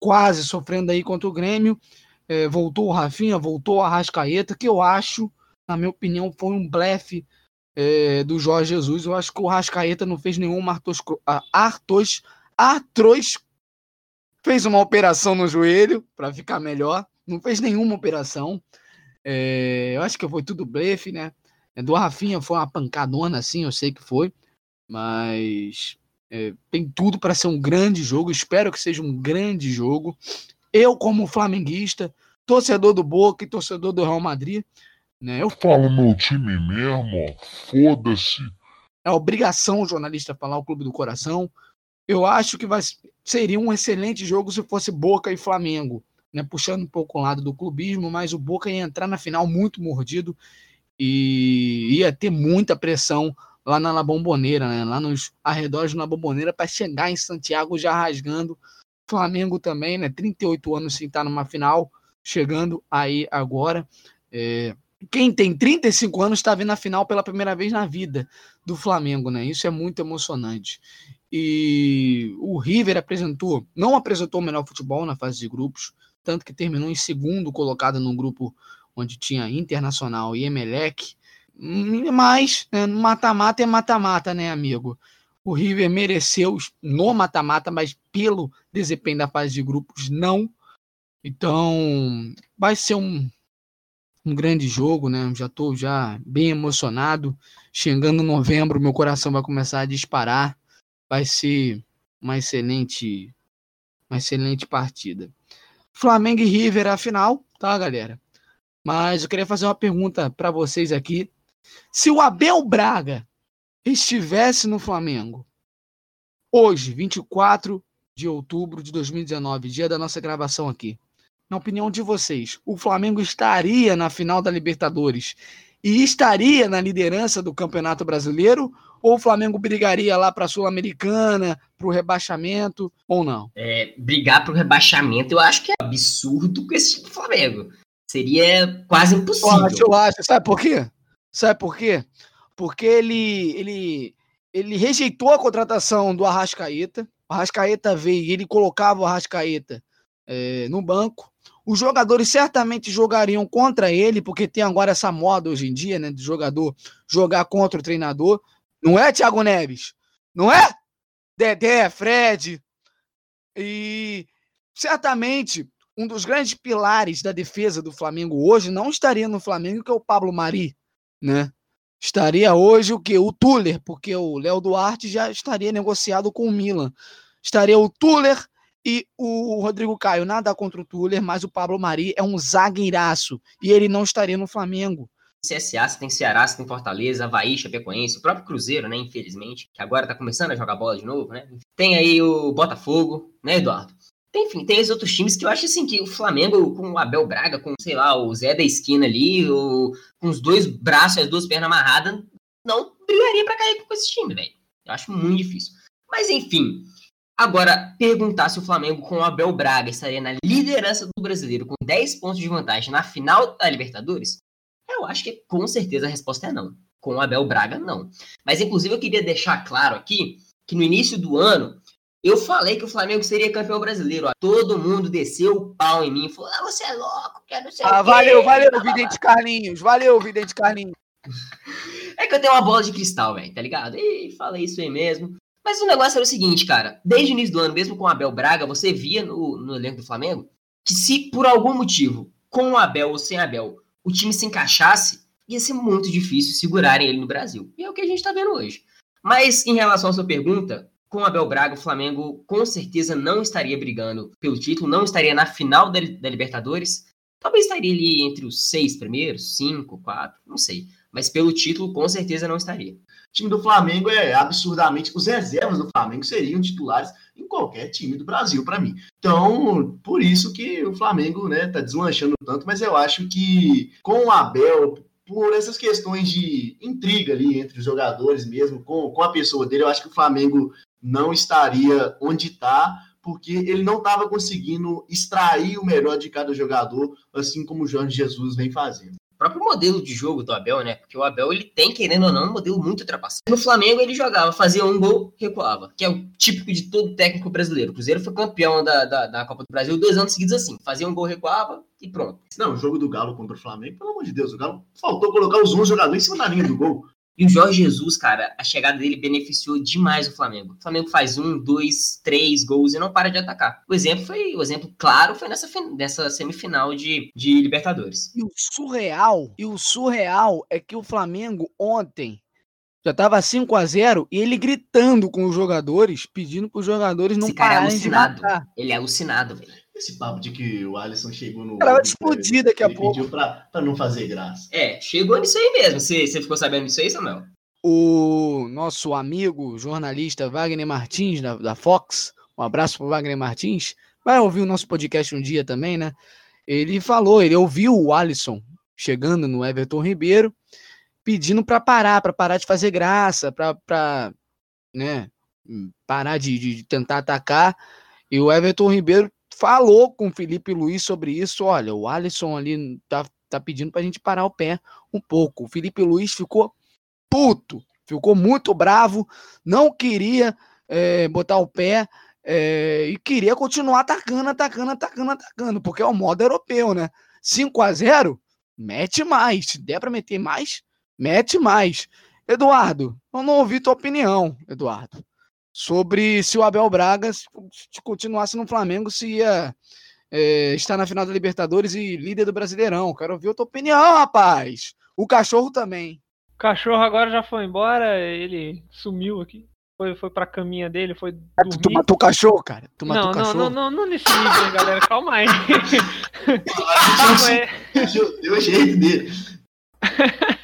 Quase sofrendo aí contra o Grêmio. É, voltou o Rafinha, voltou a Rascaeta, que eu acho, na minha opinião, foi um blefe é, do Jorge Jesus. Eu acho que o Rascaeta não fez nenhuma artos, artos, artros, fez uma operação no joelho para ficar melhor, não fez nenhuma operação. É, eu acho que foi tudo blefe, né? É, do Rafinha foi uma pancadona, assim, eu sei que foi, mas é, tem tudo para ser um grande jogo. Espero que seja um grande jogo. Eu, como flamenguista, torcedor do Boca e torcedor do Real Madrid, né? Eu falo meu time mesmo, foda-se. É obrigação o jornalista falar o clube do coração. Eu acho que vai, seria um excelente jogo se fosse Boca e Flamengo, né? Puxando um pouco o lado do clubismo, mas o Boca ia entrar na final muito mordido e ia ter muita pressão lá na La Bombonera, né? Lá nos arredores da La Bombonera para chegar em Santiago já rasgando. Flamengo também, né? 38 anos sem estar numa final, chegando aí agora. É, quem tem 35 anos está vendo a final pela primeira vez na vida do Flamengo, né? Isso é muito emocionante. E o River apresentou, não apresentou o melhor futebol na fase de grupos, tanto que terminou em segundo colocado num grupo onde tinha Internacional e Emelec. Mas né, mata-mata é mata-mata, né, amigo? O River mereceu no mata-mata, mas pelo desempenho da fase de grupos, não. Então, vai ser um um grande jogo, né? Já estou já bem emocionado. Chegando novembro, meu coração vai começar a disparar. Vai ser uma excelente, uma excelente partida. Flamengo e River a final, tá, galera? Mas eu queria fazer uma pergunta para vocês aqui. Se o Abel Braga estivesse no Flamengo hoje, 24 de outubro de 2019, dia da nossa gravação aqui, na opinião de vocês, o Flamengo estaria na final da Libertadores e estaria na liderança do Campeonato Brasileiro? Ou o Flamengo brigaria lá para a Sul-Americana, para o rebaixamento, ou não? É, brigar para o rebaixamento eu acho que é absurdo com esse tipo de Flamengo. Seria quase impossível. Eu acho, eu acho. Sabe por quê? Sabe por quê? Porque ele, ele, ele rejeitou a contratação do Arrascaeta. O Arrascaeta veio e ele colocava o Arrascaeta é, no banco. Os jogadores certamente jogariam contra ele, porque tem agora essa moda hoje em dia, né, de jogador jogar contra o treinador. Não é, Thiago Neves? Não é? Dedé, Fred. E certamente um dos grandes pilares da defesa do Flamengo hoje não estaria no Flamengo, que é o Pablo Mari, né? Estaria hoje o que? O Tuller, porque o Léo Duarte já estaria negociado com o Milan. Estaria o Tuller, e o Rodrigo Caio, nada contra o Tuller, mas o Pablo Mari é um zagueiraço e ele não estaria no Flamengo. CSA, você tem Ceará, você tem Fortaleza, Havaí, Chapecoense, o próprio Cruzeiro, né, infelizmente, que agora tá começando a jogar bola de novo, né? Tem aí o Botafogo, né, Eduardo? Enfim, tem os outros times que eu acho assim que o Flamengo com o Abel Braga, com, sei lá, o Zé da esquina ali, o, com os dois braços e as duas pernas amarradas, não brigaria para cair com esse time, velho. Eu acho muito difícil. Mas enfim, Agora, perguntar se o Flamengo com o Abel Braga estaria na liderança do brasileiro com 10 pontos de vantagem na final da Libertadores, Eu acho que com certeza a resposta é não. Com o Abel Braga, não. Mas, inclusive, eu queria deixar claro aqui que no início do ano eu falei que o Flamengo seria campeão brasileiro. Ó. Todo mundo desceu o pau em mim. Falou, ah, você é louco, quero ser. Ah, valeu, valeu, Vidente Carlinhos. Valeu, Vidente Carlinhos. É que eu tenho uma bola de cristal, velho, tá ligado? E falei isso aí mesmo. Mas o negócio era o seguinte, cara. Desde o início do ano, mesmo com o Abel Braga, você via no, no elenco do Flamengo que se por algum motivo, com o Abel ou sem Abel, o time se encaixasse, ia ser muito difícil segurarem ele no Brasil. E é o que a gente tá vendo hoje. Mas em relação à sua pergunta, com Abel Braga, o Flamengo com certeza não estaria brigando pelo título, não estaria na final da, da Libertadores. Talvez estaria ali entre os seis primeiros, cinco, quatro, não sei. Mas pelo título, com certeza não estaria. O time do Flamengo é absurdamente. Os reservas do Flamengo seriam titulares em qualquer time do Brasil, para mim. Então, por isso que o Flamengo né, tá deslanchando tanto, mas eu acho que com o Abel, por essas questões de intriga ali entre os jogadores mesmo, com, com a pessoa dele, eu acho que o Flamengo não estaria onde está, porque ele não estava conseguindo extrair o melhor de cada jogador, assim como o Jorge Jesus vem fazendo. O próprio modelo de jogo do Abel, né? Porque o Abel, ele tem, querendo ou não, um modelo muito ultrapassado. No Flamengo, ele jogava, fazia um gol, recuava, que é o típico de todo técnico brasileiro. O Cruzeiro foi campeão da, da, da Copa do Brasil dois anos seguidos assim. Fazia um gol, recuava e pronto. Não, o jogo do Galo contra o Flamengo, pelo amor de Deus, o Galo faltou colocar os 11 jogadores em cima da linha do gol. E o Jorge Jesus, cara, a chegada dele beneficiou demais o Flamengo. O Flamengo faz um, dois, três gols e não para de atacar. O exemplo foi, o exemplo claro foi nessa, nessa semifinal de, de Libertadores. E o surreal, e o surreal é que o Flamengo ontem já tava 5 a 0 e ele gritando com os jogadores, pedindo para os jogadores não Esse cara é pararem é alucinado. de matar. Ele é alucinado, velho. Esse papo de que o Alisson chegou no. Ela vai explodir daqui a pouco. Pediu pra, pra não fazer graça. É, chegou nisso aí mesmo. Você, você ficou sabendo disso aí, Samuel? O nosso amigo jornalista Wagner Martins, da, da Fox, um abraço pro Wagner Martins, vai ouvir o nosso podcast um dia também, né? Ele falou, ele ouviu o Alisson chegando no Everton Ribeiro, pedindo para parar, para parar de fazer graça, para né, parar de, de tentar atacar. E o Everton Ribeiro falou com o Felipe Luiz sobre isso. Olha, o Alisson ali tá, tá pedindo pra gente parar o pé um pouco. O Felipe Luiz ficou puto, ficou muito bravo, não queria é, botar o pé é, e queria continuar atacando, atacando, atacando, atacando, porque é o modo europeu, né? 5 a 0 mete mais. Se der pra meter mais, mete mais. Eduardo, eu não ouvi tua opinião, Eduardo sobre se o Abel Braga, se continuasse no Flamengo, se ia é, estar na final da Libertadores e líder do Brasileirão. Quero ouvir a tua opinião, rapaz. O cachorro também. O cachorro agora já foi embora, ele sumiu aqui. Foi, foi pra caminha dele, foi dormir. Tu matou o cachorro, cara? Tu matou não, o cachorro? Não, não, não, não nesse nível, galera. Calma aí. Calma aí. Deu jeito dele. [LAUGHS]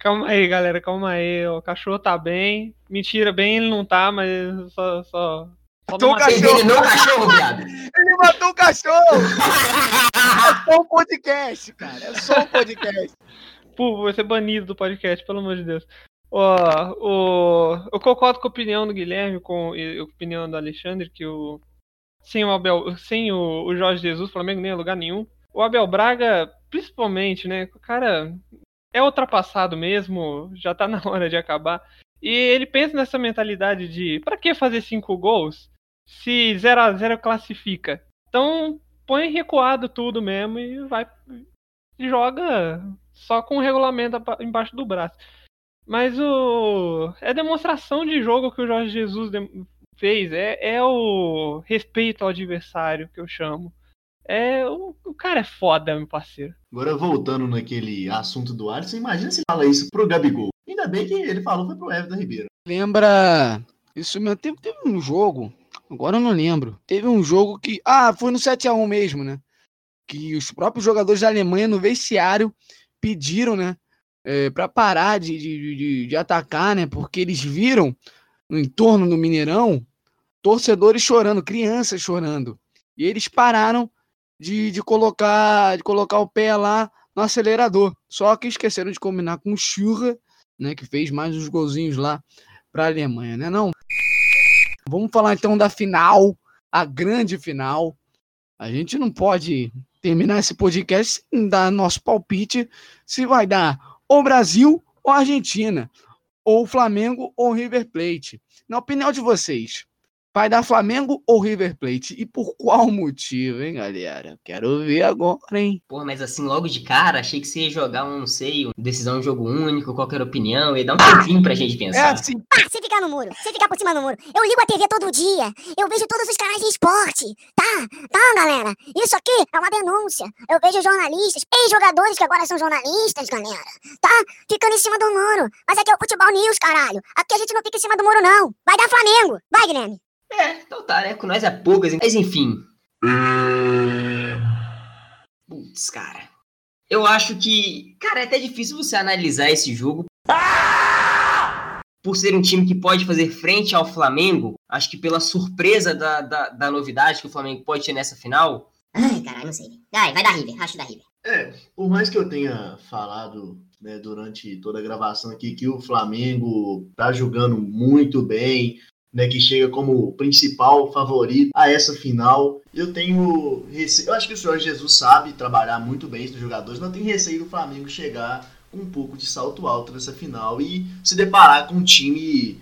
Calma aí, galera, calma aí. O cachorro tá bem. Mentira, bem ele não tá, mas só. só... Matou o cachorro. Ele o [LAUGHS] cachorro, viado. Ele matou o cachorro. [LAUGHS] é só um podcast, cara. É só um podcast. Pô, vai ser banido do podcast, pelo amor de Deus. Ó, o, eu concordo com a opinião do Guilherme, com a opinião do Alexandre, que o sem o Abel, sem o, o Jorge Jesus, o Flamengo nem é lugar nenhum. O Abel Braga, principalmente, né? O cara é ultrapassado mesmo, já tá [LAUGHS] na hora de acabar. E ele pensa nessa mentalidade de para que fazer cinco gols se 0 a 0 classifica? Então põe recuado tudo mesmo e vai joga só com o regulamento embaixo do braço. Mas o é demonstração de jogo que o Jorge Jesus fez, é, é o respeito ao adversário que eu chamo. É, o, o, cara é foda, meu parceiro. Agora, voltando naquele assunto do Alisson, imagina se fala isso pro Gabigol. Ainda bem que ele falou foi pro Everton Ribeiro. Lembra. Isso mesmo. Teve, teve um jogo. Agora eu não lembro. Teve um jogo que. Ah, foi no 7x1 mesmo, né? Que os próprios jogadores da Alemanha no vestiário pediram, né? É, para parar de, de, de, de atacar, né? Porque eles viram no entorno do Mineirão torcedores chorando, crianças chorando. E eles pararam de, de, colocar, de colocar o pé lá no acelerador. Só que esqueceram de combinar com o Schürrer, né, que fez mais uns golzinhos lá para a Alemanha, né? Não. Vamos falar então da final, a grande final. A gente não pode terminar esse podcast sem dar nosso palpite se vai dar ou Brasil ou Argentina, ou Flamengo ou River Plate. Na opinião de vocês, Vai dar Flamengo ou River Plate? E por qual motivo, hein, galera? Quero ver agora, hein? Pô, mas assim, logo de cara, achei que você ia jogar um, não sei, um decisão de jogo único, qualquer opinião, ia dar um tempinho pra gente pensar. É assim. Ah, sem ficar no muro, sem ficar por cima do muro. Eu ligo a TV todo dia, eu vejo todos os canais de esporte, tá? Tá, galera? Isso aqui é uma denúncia. Eu vejo jornalistas, ex-jogadores que agora são jornalistas, galera, tá? Ficando em cima do muro. Mas aqui é o Futebol News, caralho. Aqui a gente não fica em cima do muro, não. Vai dar Flamengo. Vai, Guilherme. É, então tá, né? Com nós é poucas, mas enfim. Putz, cara. Eu acho que, cara, é até difícil você analisar esse jogo. Por ser um time que pode fazer frente ao Flamengo, acho que pela surpresa da, da, da novidade que o Flamengo pode ter nessa final. Ai, caralho, não sei. Vai, vai dar River, acho dá River. É, por mais que eu tenha falado né, durante toda a gravação aqui que o Flamengo tá jogando muito bem, né, que chega como principal favorito a essa final. Eu tenho receio, eu acho que o senhor Jesus sabe trabalhar muito bem os jogadores, não tem receio do Flamengo chegar com um pouco de salto alto nessa final e se deparar com um time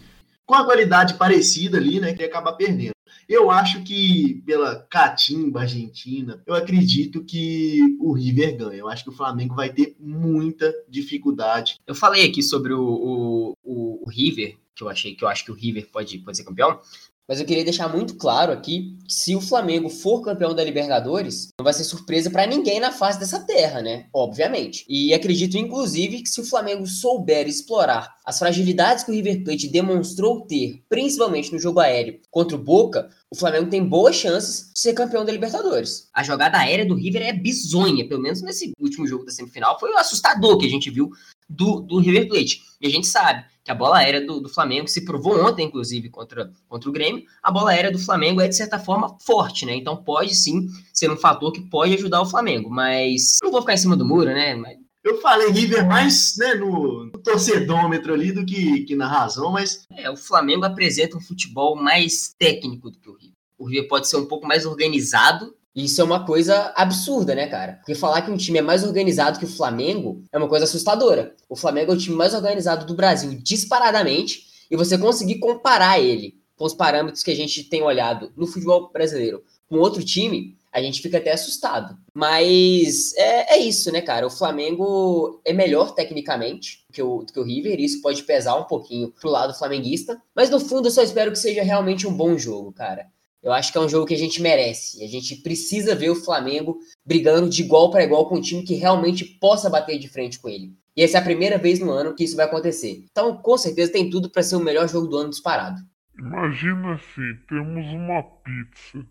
com a qualidade parecida ali, né, que acaba perdendo. Eu acho que pela catimba argentina, eu acredito que o River ganha. Eu acho que o Flamengo vai ter muita dificuldade. Eu falei aqui sobre o, o, o River, que eu achei que eu acho que o River pode, pode ser campeão. Mas eu queria deixar muito claro aqui que se o Flamengo for campeão da Libertadores, não vai ser surpresa para ninguém na face dessa terra, né? Obviamente. E acredito, inclusive, que se o Flamengo souber explorar as fragilidades que o River Plate demonstrou ter, principalmente no jogo aéreo contra o Boca, o Flamengo tem boas chances de ser campeão da Libertadores. A jogada aérea do River é bizonha, pelo menos nesse último jogo da semifinal. Foi o assustador que a gente viu do, do River Plate. E a gente sabe que a bola aérea do, do, Flamengo se provou ontem, inclusive, contra, contra o Grêmio. A bola aérea do Flamengo é, de certa forma, forte, né? Então pode sim ser um fator que pode ajudar o Flamengo. Mas não vou ficar em cima do muro, né? Mas... Eu falei River mais né, no, no torcedômetro ali do que, que na razão, mas. É, o Flamengo apresenta um futebol mais técnico do que o River. O River pode ser um pouco mais organizado, isso é uma coisa absurda, né, cara? Porque falar que um time é mais organizado que o Flamengo é uma coisa assustadora. O Flamengo é o time mais organizado do Brasil, disparadamente, e você conseguir comparar ele com os parâmetros que a gente tem olhado no futebol brasileiro com outro time, a gente fica até assustado. Mas é, é isso, né, cara? O Flamengo é melhor tecnicamente que o, que o River, e isso pode pesar um pouquinho pro lado flamenguista. Mas no fundo eu só espero que seja realmente um bom jogo, cara. Eu acho que é um jogo que a gente merece. A gente precisa ver o Flamengo brigando de igual para igual com um time que realmente possa bater de frente com ele. E essa é a primeira vez no ano que isso vai acontecer. Então, com certeza, tem tudo para ser o melhor jogo do ano disparado. Imagina assim, temos uma pizza.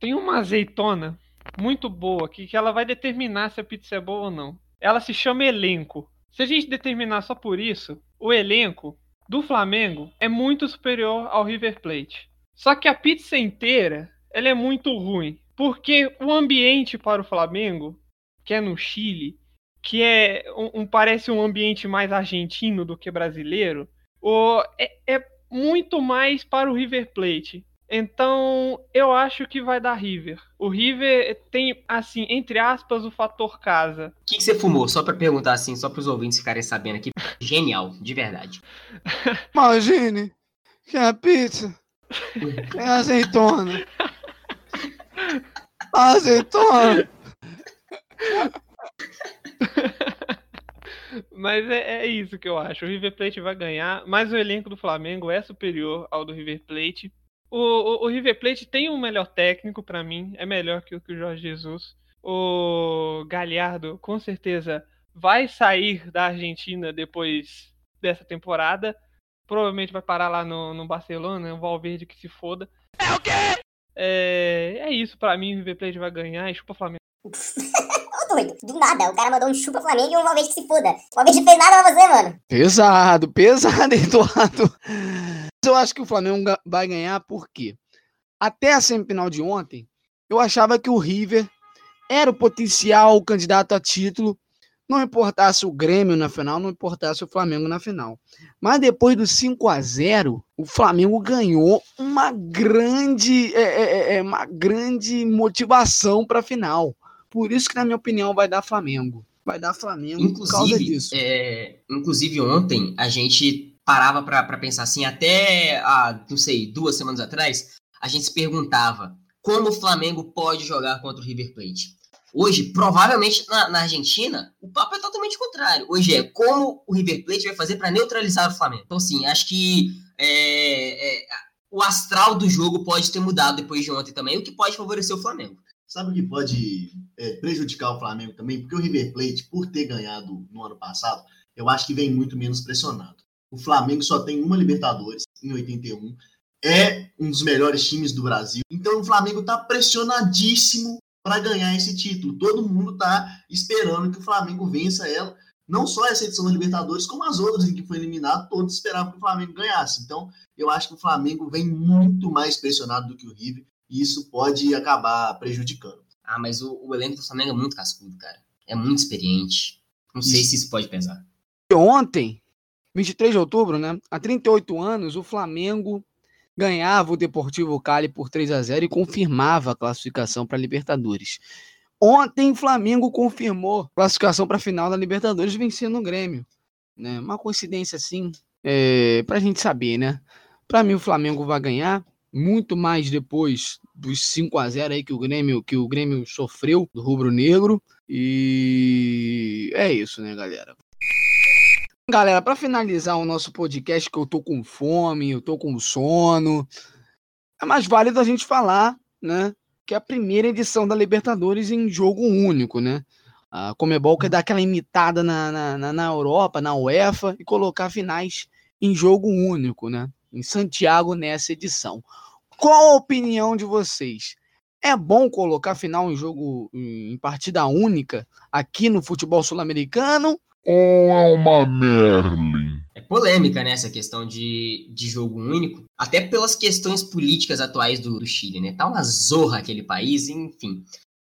Tem uma azeitona muito boa aqui que ela vai determinar se a pizza é boa ou não. Ela se chama elenco. Se a gente determinar só por isso, o elenco do Flamengo é muito superior ao River Plate. Só que a pizza inteira, ela é muito ruim. Porque o ambiente para o Flamengo, que é no Chile, que é um, um parece um ambiente mais argentino do que brasileiro, o, é, é muito mais para o River Plate. Então, eu acho que vai dar River. O River tem, assim, entre aspas, o fator casa. O que, que, você fumou? Só para perguntar assim, só para os ouvintes ficarem sabendo aqui. Genial, de verdade. [LAUGHS] Imagine que a pizza é azeitona. Azeitona. Mas é, é, isso que eu acho. O River Plate vai ganhar, mas o elenco do Flamengo é superior ao do River Plate. O, o, o River Plate tem um melhor técnico para mim, é melhor que, que o Jorge Jesus. O Galhardo, com certeza, vai sair da Argentina depois dessa temporada provavelmente vai parar lá no, no Barcelona, o Valverde que se foda. É o quê? É, é isso pra mim, o River Plate vai ganhar e chupa Flamengo. [LAUGHS] Ô doido, do nada, o cara mandou um chupa Flamengo e um Valverde que se foda. O Valverde fez nada pra você, mano. Pesado, pesado, [LAUGHS] Eduardo. Eu acho que o Flamengo vai ganhar porque até a semifinal de ontem, eu achava que o River era o potencial candidato a título não importasse o Grêmio na final, não importasse o Flamengo na final. Mas depois do 5 a 0 o Flamengo ganhou uma grande, é, é, é, é uma grande motivação para a final. Por isso que, na minha opinião, vai dar Flamengo. Vai dar Flamengo por causa Inclusive, disso. é, inclusive ontem a gente parava pra pra pensar assim, até, não sei, duas semanas atrás, a gente se perguntava como o Flamengo pode jogar contra o River Plate. Hoje, provavelmente na, na Argentina, o papo é totalmente contrário. Hoje é como o River Plate vai fazer para neutralizar o Flamengo. Então, assim, acho que é, é, o astral do jogo pode ter mudado depois de ontem também, o que pode favorecer o Flamengo. Sabe o que pode é, prejudicar o Flamengo também? Porque o River Plate, por ter ganhado no ano passado, eu acho que vem muito menos pressionado. O Flamengo só tem uma Libertadores em 81, é um dos melhores times do Brasil. Então o Flamengo está pressionadíssimo para ganhar esse título. Todo mundo está esperando que o Flamengo vença ela. Não só essa edição da Libertadores, como as outras em que foi eliminado, todos esperavam que o Flamengo ganhasse. Então, eu acho que o Flamengo vem muito mais pressionado do que o River, e isso pode acabar prejudicando. Ah, mas o, o elenco do Flamengo é muito cascudo, cara. É muito experiente. Não sei se isso pode pesar. Ontem, 23 de outubro, né? Há 38 anos, o Flamengo ganhava o Deportivo Cali por 3 a 0 e confirmava a classificação para a Libertadores. Ontem, Flamengo confirmou classificação para a final da Libertadores vencendo o Grêmio. Né? Uma coincidência assim, é, para a gente saber, né? Para mim, o Flamengo vai ganhar muito mais depois dos 5 a 0 aí que o Grêmio que o Grêmio sofreu do rubro-negro e é isso, né, galera? Galera, para finalizar o nosso podcast, que eu tô com fome, eu tô com sono, é mais válido a gente falar, né, que é a primeira edição da Libertadores em jogo único, né? A Comebol quer dar aquela imitada na, na, na, Europa, na UEFA, e colocar finais em jogo único, né? Em Santiago nessa edição. Qual a opinião de vocês? É bom colocar final em jogo em partida única aqui no futebol sul-americano? Ou é uma Merlin? É polêmica, né, essa questão de, de jogo único, até pelas questões políticas atuais do, Chile, né? Tá uma zorra aquele país, enfim.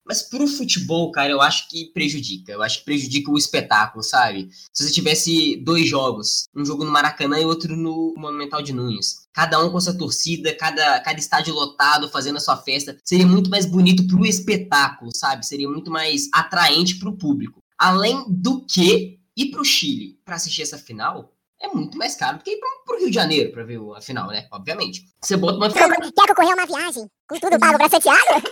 Mas pro futebol, cara, eu acho que prejudica. Eu acho que prejudica o espetáculo, sabe? Se você tivesse dois jogos, um jogo no Maracanã e outro no Monumental de Nunes, cada um com sua torcida, cada, cada estádio lotado, fazendo a sua festa, seria muito mais bonito pro espetáculo, sabe? Seria muito mais atraente pro público. Além do que ir pro Chile para assistir essa final é muito mais caro do que ir pro, pro Rio de Janeiro para ver a final, né? Obviamente. Você bota uma Quer concorrer a uma viagem? Com tudo pago pra Santiago?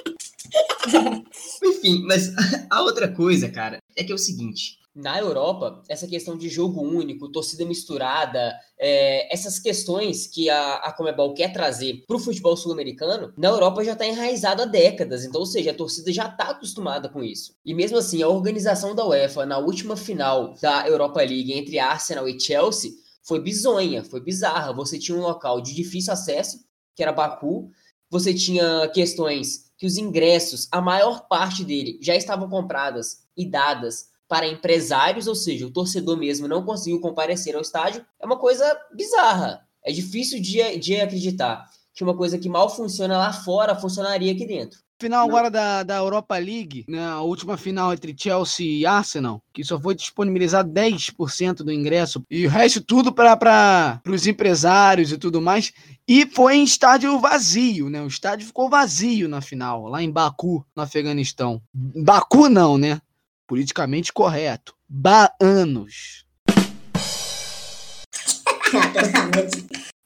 [LAUGHS] Enfim, mas [LAUGHS] a outra coisa, cara, é que é o seguinte. Na Europa, essa questão de jogo único, torcida misturada, é, essas questões que a, a Comebol quer trazer para o futebol sul-americano, na Europa já está enraizado há décadas. Então, ou seja, a torcida já está acostumada com isso. E mesmo assim, a organização da UEFA na última final da Europa League entre Arsenal e Chelsea foi bizonha, foi bizarra. Você tinha um local de difícil acesso, que era Baku. Você tinha questões que os ingressos, a maior parte dele, já estavam compradas e dadas para empresários, ou seja, o torcedor mesmo não conseguiu comparecer ao estádio, é uma coisa bizarra. É difícil de, de acreditar que uma coisa que mal funciona lá fora funcionaria aqui dentro. Final agora da, da Europa League, né, a última final entre Chelsea e Arsenal, que só foi disponibilizado 10% do ingresso, e o resto tudo para os empresários e tudo mais, e foi em estádio vazio, né? O estádio ficou vazio na final, lá em Baku, no Afeganistão. Baku não, né? Politicamente correto. Baanos.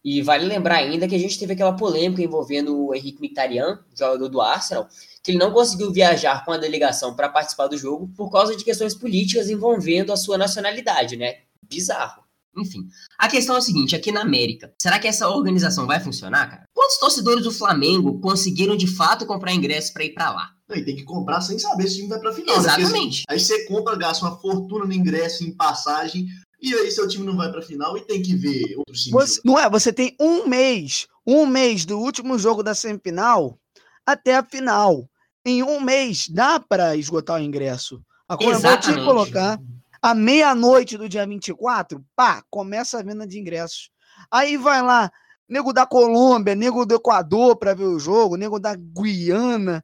E vale lembrar ainda que a gente teve aquela polêmica envolvendo o Henrique Mkhitaryan, jogador do Arsenal, que ele não conseguiu viajar com a delegação para participar do jogo por causa de questões políticas envolvendo a sua nacionalidade, né? Bizarro. Enfim, a questão é a seguinte, aqui na América, será que essa organização vai funcionar, cara? Quantos torcedores do Flamengo conseguiram de fato comprar ingressos para ir para lá? Não, e tem que comprar sem saber se o time vai pra final. né? Porque, Exatamente. assim, aí você compra, gasta uma fortuna no ingresso, em passagem, e aí seu time não vai pra final e tem que ver outros times. Você, não é? Você tem um mês, um mês do último jogo da semifinal até a final. Em um mês dá para esgotar o ingresso. A Comebol tinha que Exatamente. colocar à meia-noite do dia 24, pá, começa a venda de ingressos. Aí vai lá, nego da Colômbia, nego do Equador para ver o jogo, nego da Guiana.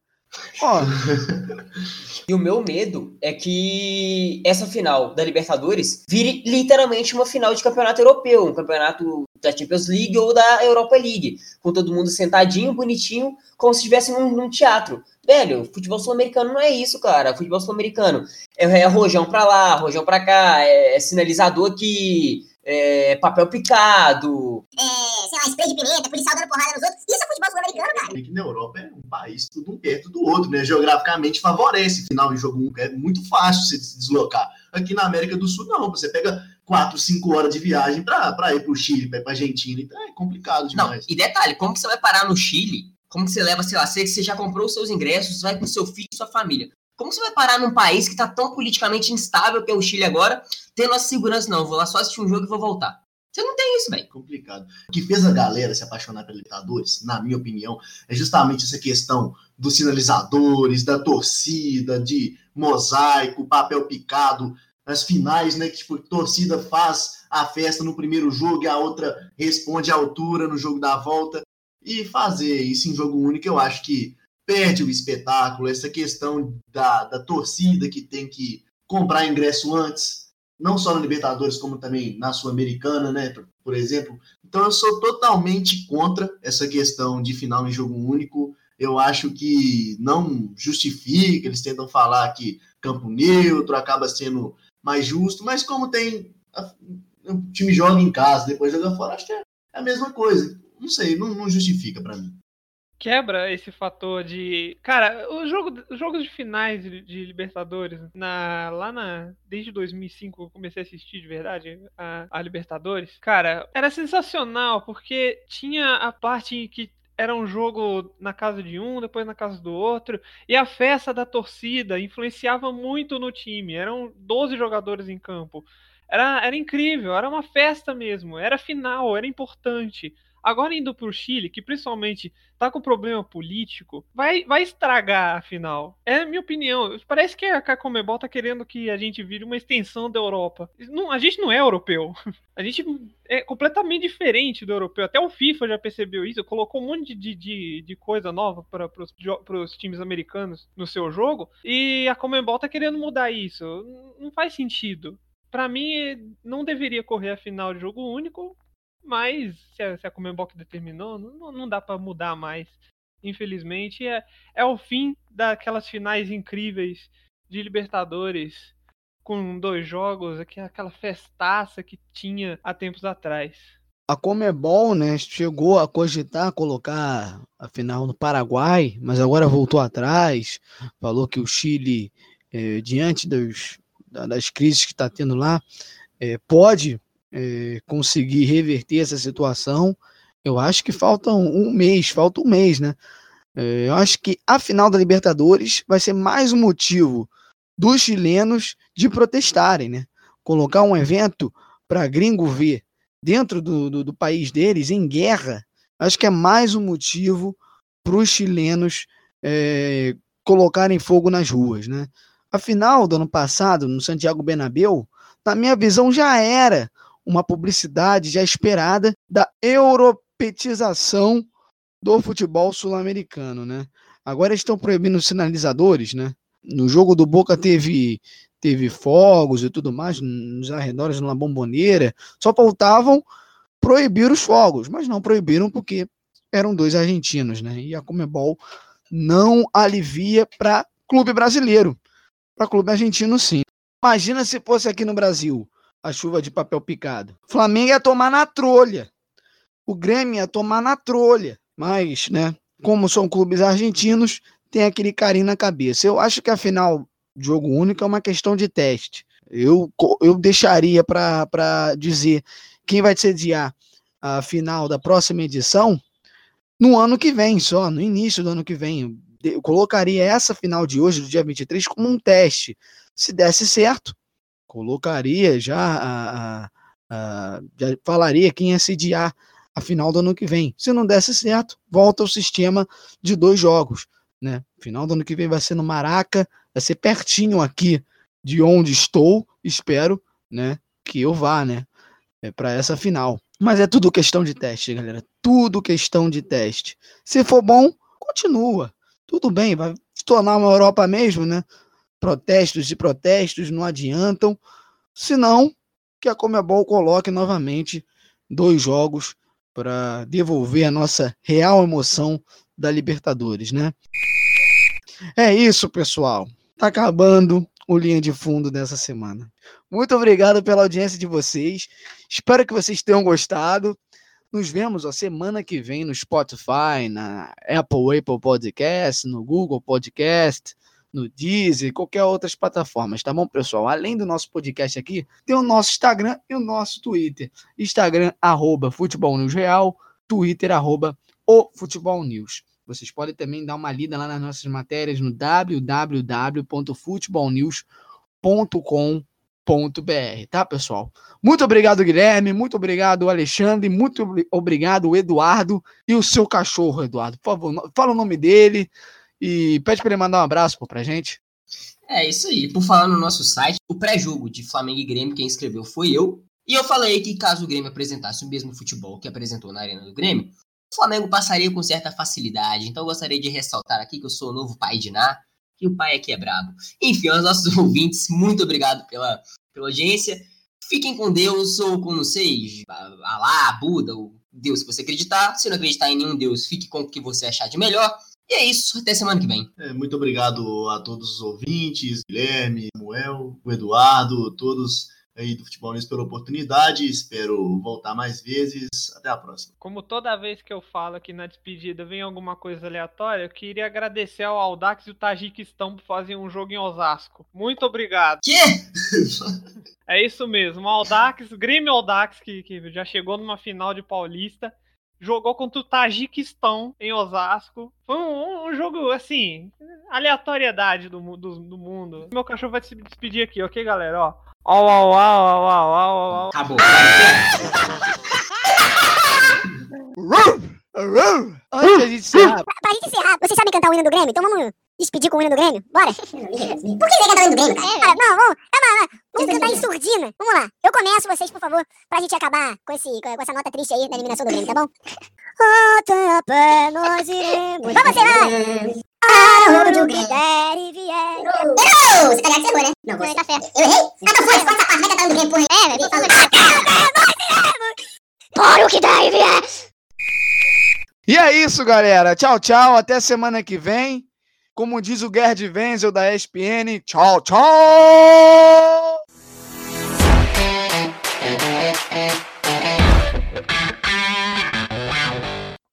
[LAUGHS] E o meu medo é que essa final da Libertadores vire literalmente uma final de campeonato europeu, um campeonato da Champions League ou da Europa League, com todo mundo sentadinho, bonitinho, como se estivesse num, num teatro. Velho, futebol sul-americano não é isso, cara. Futebol sul-americano é, é rojão pra lá, rojão pra cá, é, é sinalizador que é, papel picado. É, sei lá, spray de pimenta, policial dando porrada nos outros. Isso é futebol sul-americano, cara. que na Europa é um país tudo um perto do outro, né? Geograficamente favorece final em jogo é muito fácil você se deslocar. Aqui na América do Sul, não. Você pega quatro, cinco horas de viagem para ir para o Chile, para ir para Argentina. Então é complicado demais. Não, e detalhe, como que você vai parar no Chile? Como que você leva, sei lá, você, você já comprou os seus ingressos, vai com seu filho e sua família. Como você vai parar num país que está tão politicamente instável que é o Chile agora, tendo a segurança, não, vou lá só assistir um jogo e vou voltar. Você não tem isso, velho. Complicado. O que fez a galera se apaixonar pela Libertadores, na minha opinião, é justamente essa questão dos sinalizadores, da torcida, de mosaico, papel picado, as finais, né? Que tipo, a torcida faz a festa no primeiro jogo e a outra responde à altura no jogo da volta. E fazer isso em jogo único, eu acho que perde o espetáculo, essa questão da, da torcida que tem que comprar ingresso antes, não só na Libertadores, como também na Sul-Americana, né, por exemplo. Então eu sou totalmente contra essa questão de final em jogo único. Eu acho que não justifica, eles tentam falar que campo neutro acaba sendo mais justo, mas como tem o time joga em casa, depois joga fora, acho que é a mesma coisa. Não sei, não, não justifica para mim quebra esse fator de. Cara, os jogo, jogos de finais de, de, Libertadores, na, lá na. Desde 2005 eu comecei a assistir de verdade a, a Libertadores. Cara, era sensacional, porque tinha a parte que era um jogo na casa de um, depois na casa do outro, e a festa da torcida influenciava muito no time. Eram 12 jogadores em campo. Era, era incrível, era uma festa mesmo, era final, era importante. Agora indo para o Chile, que principalmente tá com problema político, vai, vai estragar a final. É a minha opinião. Parece que a Comebol tá querendo que a gente vire uma extensão da Europa. Não, a gente não é europeu. [LAUGHS] A gente é completamente diferente do europeu. Até o FIFA já percebeu isso, colocou um monte de, de, de coisa nova para os times americanos no seu jogo. E a Comebol tá querendo mudar isso. Não faz sentido. Para mim, não deveria correr a final de jogo único mas se a, se a Comembol determinou, não, não dá para mudar mais. Infelizmente, é, é o fim daquelas finais incríveis de Libertadores com dois jogos, aquela festaça que tinha há tempos atrás. A Comebol, né, chegou a cogitar colocar a final no Paraguai, mas agora voltou atrás, falou que o Chile, eh, diante dos, das crises que está tendo lá, eh, pode é, conseguir reverter essa situação, eu acho que falta um, mês, falta um mês, né? É, eu acho que a final da Libertadores vai ser mais um motivo dos chilenos de protestarem, né? Colocar um evento para gringo ver dentro do, do, do, país deles em guerra, acho que é mais um motivo para os chilenos é, colocarem fogo nas ruas, né? A final do ano passado, no Santiago Bernabéu, na minha visão, já era uma publicidade já esperada da europeização do futebol sul-americano, né? Agora estão proibindo os sinalizadores, né? No jogo do Boca teve teve fogos e tudo mais nos arredores uma bomboneira. Só faltavam proibir os fogos, mas não proibiram porque eram dois argentinos, né? E a Comebol não alivia para clube brasileiro. Para clube argentino, sim. Imagina se fosse aqui no Brasil a chuva de papel picado. O Flamengo ia tomar na trolha. O Grêmio ia tomar na trolha. Mas, né, como são clubes argentinos, tem aquele carinho na cabeça. Eu acho que a final jogo único é uma questão de teste. Eu, eu deixaria para dizer quem vai sediar a final da próxima edição no ano que vem, só, no início do ano que vem. Eu colocaria essa final de hoje, do dia 23, como um teste. Se desse certo, colocaria já a, a, a, já falaria quem ia sediar a final do ano que vem. Se não desse certo, volta ao sistema de dois jogos, né? Final do ano que vem vai ser no Maraca, vai ser pertinho aqui de onde estou, espero, né, que eu vá, né, é para essa final. Mas é tudo questão de teste, galera. Tudo questão de teste. Se for bom, continua. Tudo bem, vai tornar uma Europa mesmo, né? Protestos e protestos não adiantam, senão que a Comebol coloque novamente dois jogos para devolver a nossa real emoção da Libertadores, né? É isso, pessoal. Tá acabando o linha de fundo dessa semana. Muito obrigado pela audiência de vocês. Espero que vocês tenham gostado. Nos vemos a semana que vem no Spotify, na Apple Apple Podcast, no Google Podcast, no Deezer, qualquer outras plataformas, tá bom, pessoal? Além do nosso podcast aqui, tem o nosso Instagram e o nosso Twitter. Instagram, arroba Futebol News Real, Twitter, arroba o Futebol News. Vocês podem também dar uma lida lá nas nossas matérias no www.futebolnews.com.br, tá, pessoal? Muito obrigado, Guilherme. Muito obrigado, Alexandre. Muito obrigado, Eduardo. E o seu cachorro, Eduardo. Por favor, fala o nome dele e pede para ele mandar um abraço pô, pra gente. É isso aí. Por falar no nosso site, o pré-jogo de Flamengo e Grêmio, quem escreveu foi eu. E eu falei que caso o Grêmio apresentasse o mesmo futebol que apresentou na Arena do Grêmio, o Flamengo passaria com certa facilidade. Então eu gostaria de ressaltar aqui que eu sou o novo pai de Ná, e o pai aqui é brabo. Enfim, aos nossos [LAUGHS] ouvintes, muito obrigado pela, pela audiência. Fiquem com Deus, ou com, não sei, Alá, Buda, o Deus que você acreditar. Se não acreditar em nenhum Deus, fique com o que você achar de melhor. E é isso, até semana que vem. É, muito obrigado a todos os ouvintes, Guilherme, Samuel, o Eduardo, todos aí do Futebol News pela oportunidade. Espero voltar mais vezes. Até a próxima. Como toda vez que eu falo aqui na despedida vem alguma coisa aleatória, eu queria agradecer ao Aldax e o Tajiquistão por fazer um jogo em Osasco. Muito obrigado. Quê? é isso mesmo. O Aldax, Grêmio Aldax, que, que já chegou numa final de Paulista jogou contra o Tajiquistão em Osasco. Foi um, um, jogo, assim, aleatoriedade do, do, do, mundo. Meu cachorro vai se despedir aqui, ok, galera? Ó. Au, au, au, au, au, au, au. Acabou. Antes gente encerrar. Pra gente encerrar, vocês sabem cantar o hino do Grêmio? Então vamos despedir com o hino do Grêmio? Bora! [LAUGHS] Por que você cantar o hino do Grêmio, cara? cara não, vamos, calma, vamos cantar em surdina. Vamos lá. Eu começo, vocês, por favor, pra gente acabar com, esse, com essa nota triste aí da eliminação do Grêmio, tá bom? [LAUGHS] Até a pé nós iremos. Vai você, vai! Aonde o que der e vier. Errou! Você tá ligado que você errou, né? Não, você. tá certo. Eu errei? Ah, tá fora, corta essa parte, vai cantar o do Grêmio, porra. É, velho, a iremos. Para o que der e vier. E é isso, galera. Tchau, tchau. Até semana que vem. Como diz o Gerd Wenzel da ESPN, tchau, tchau!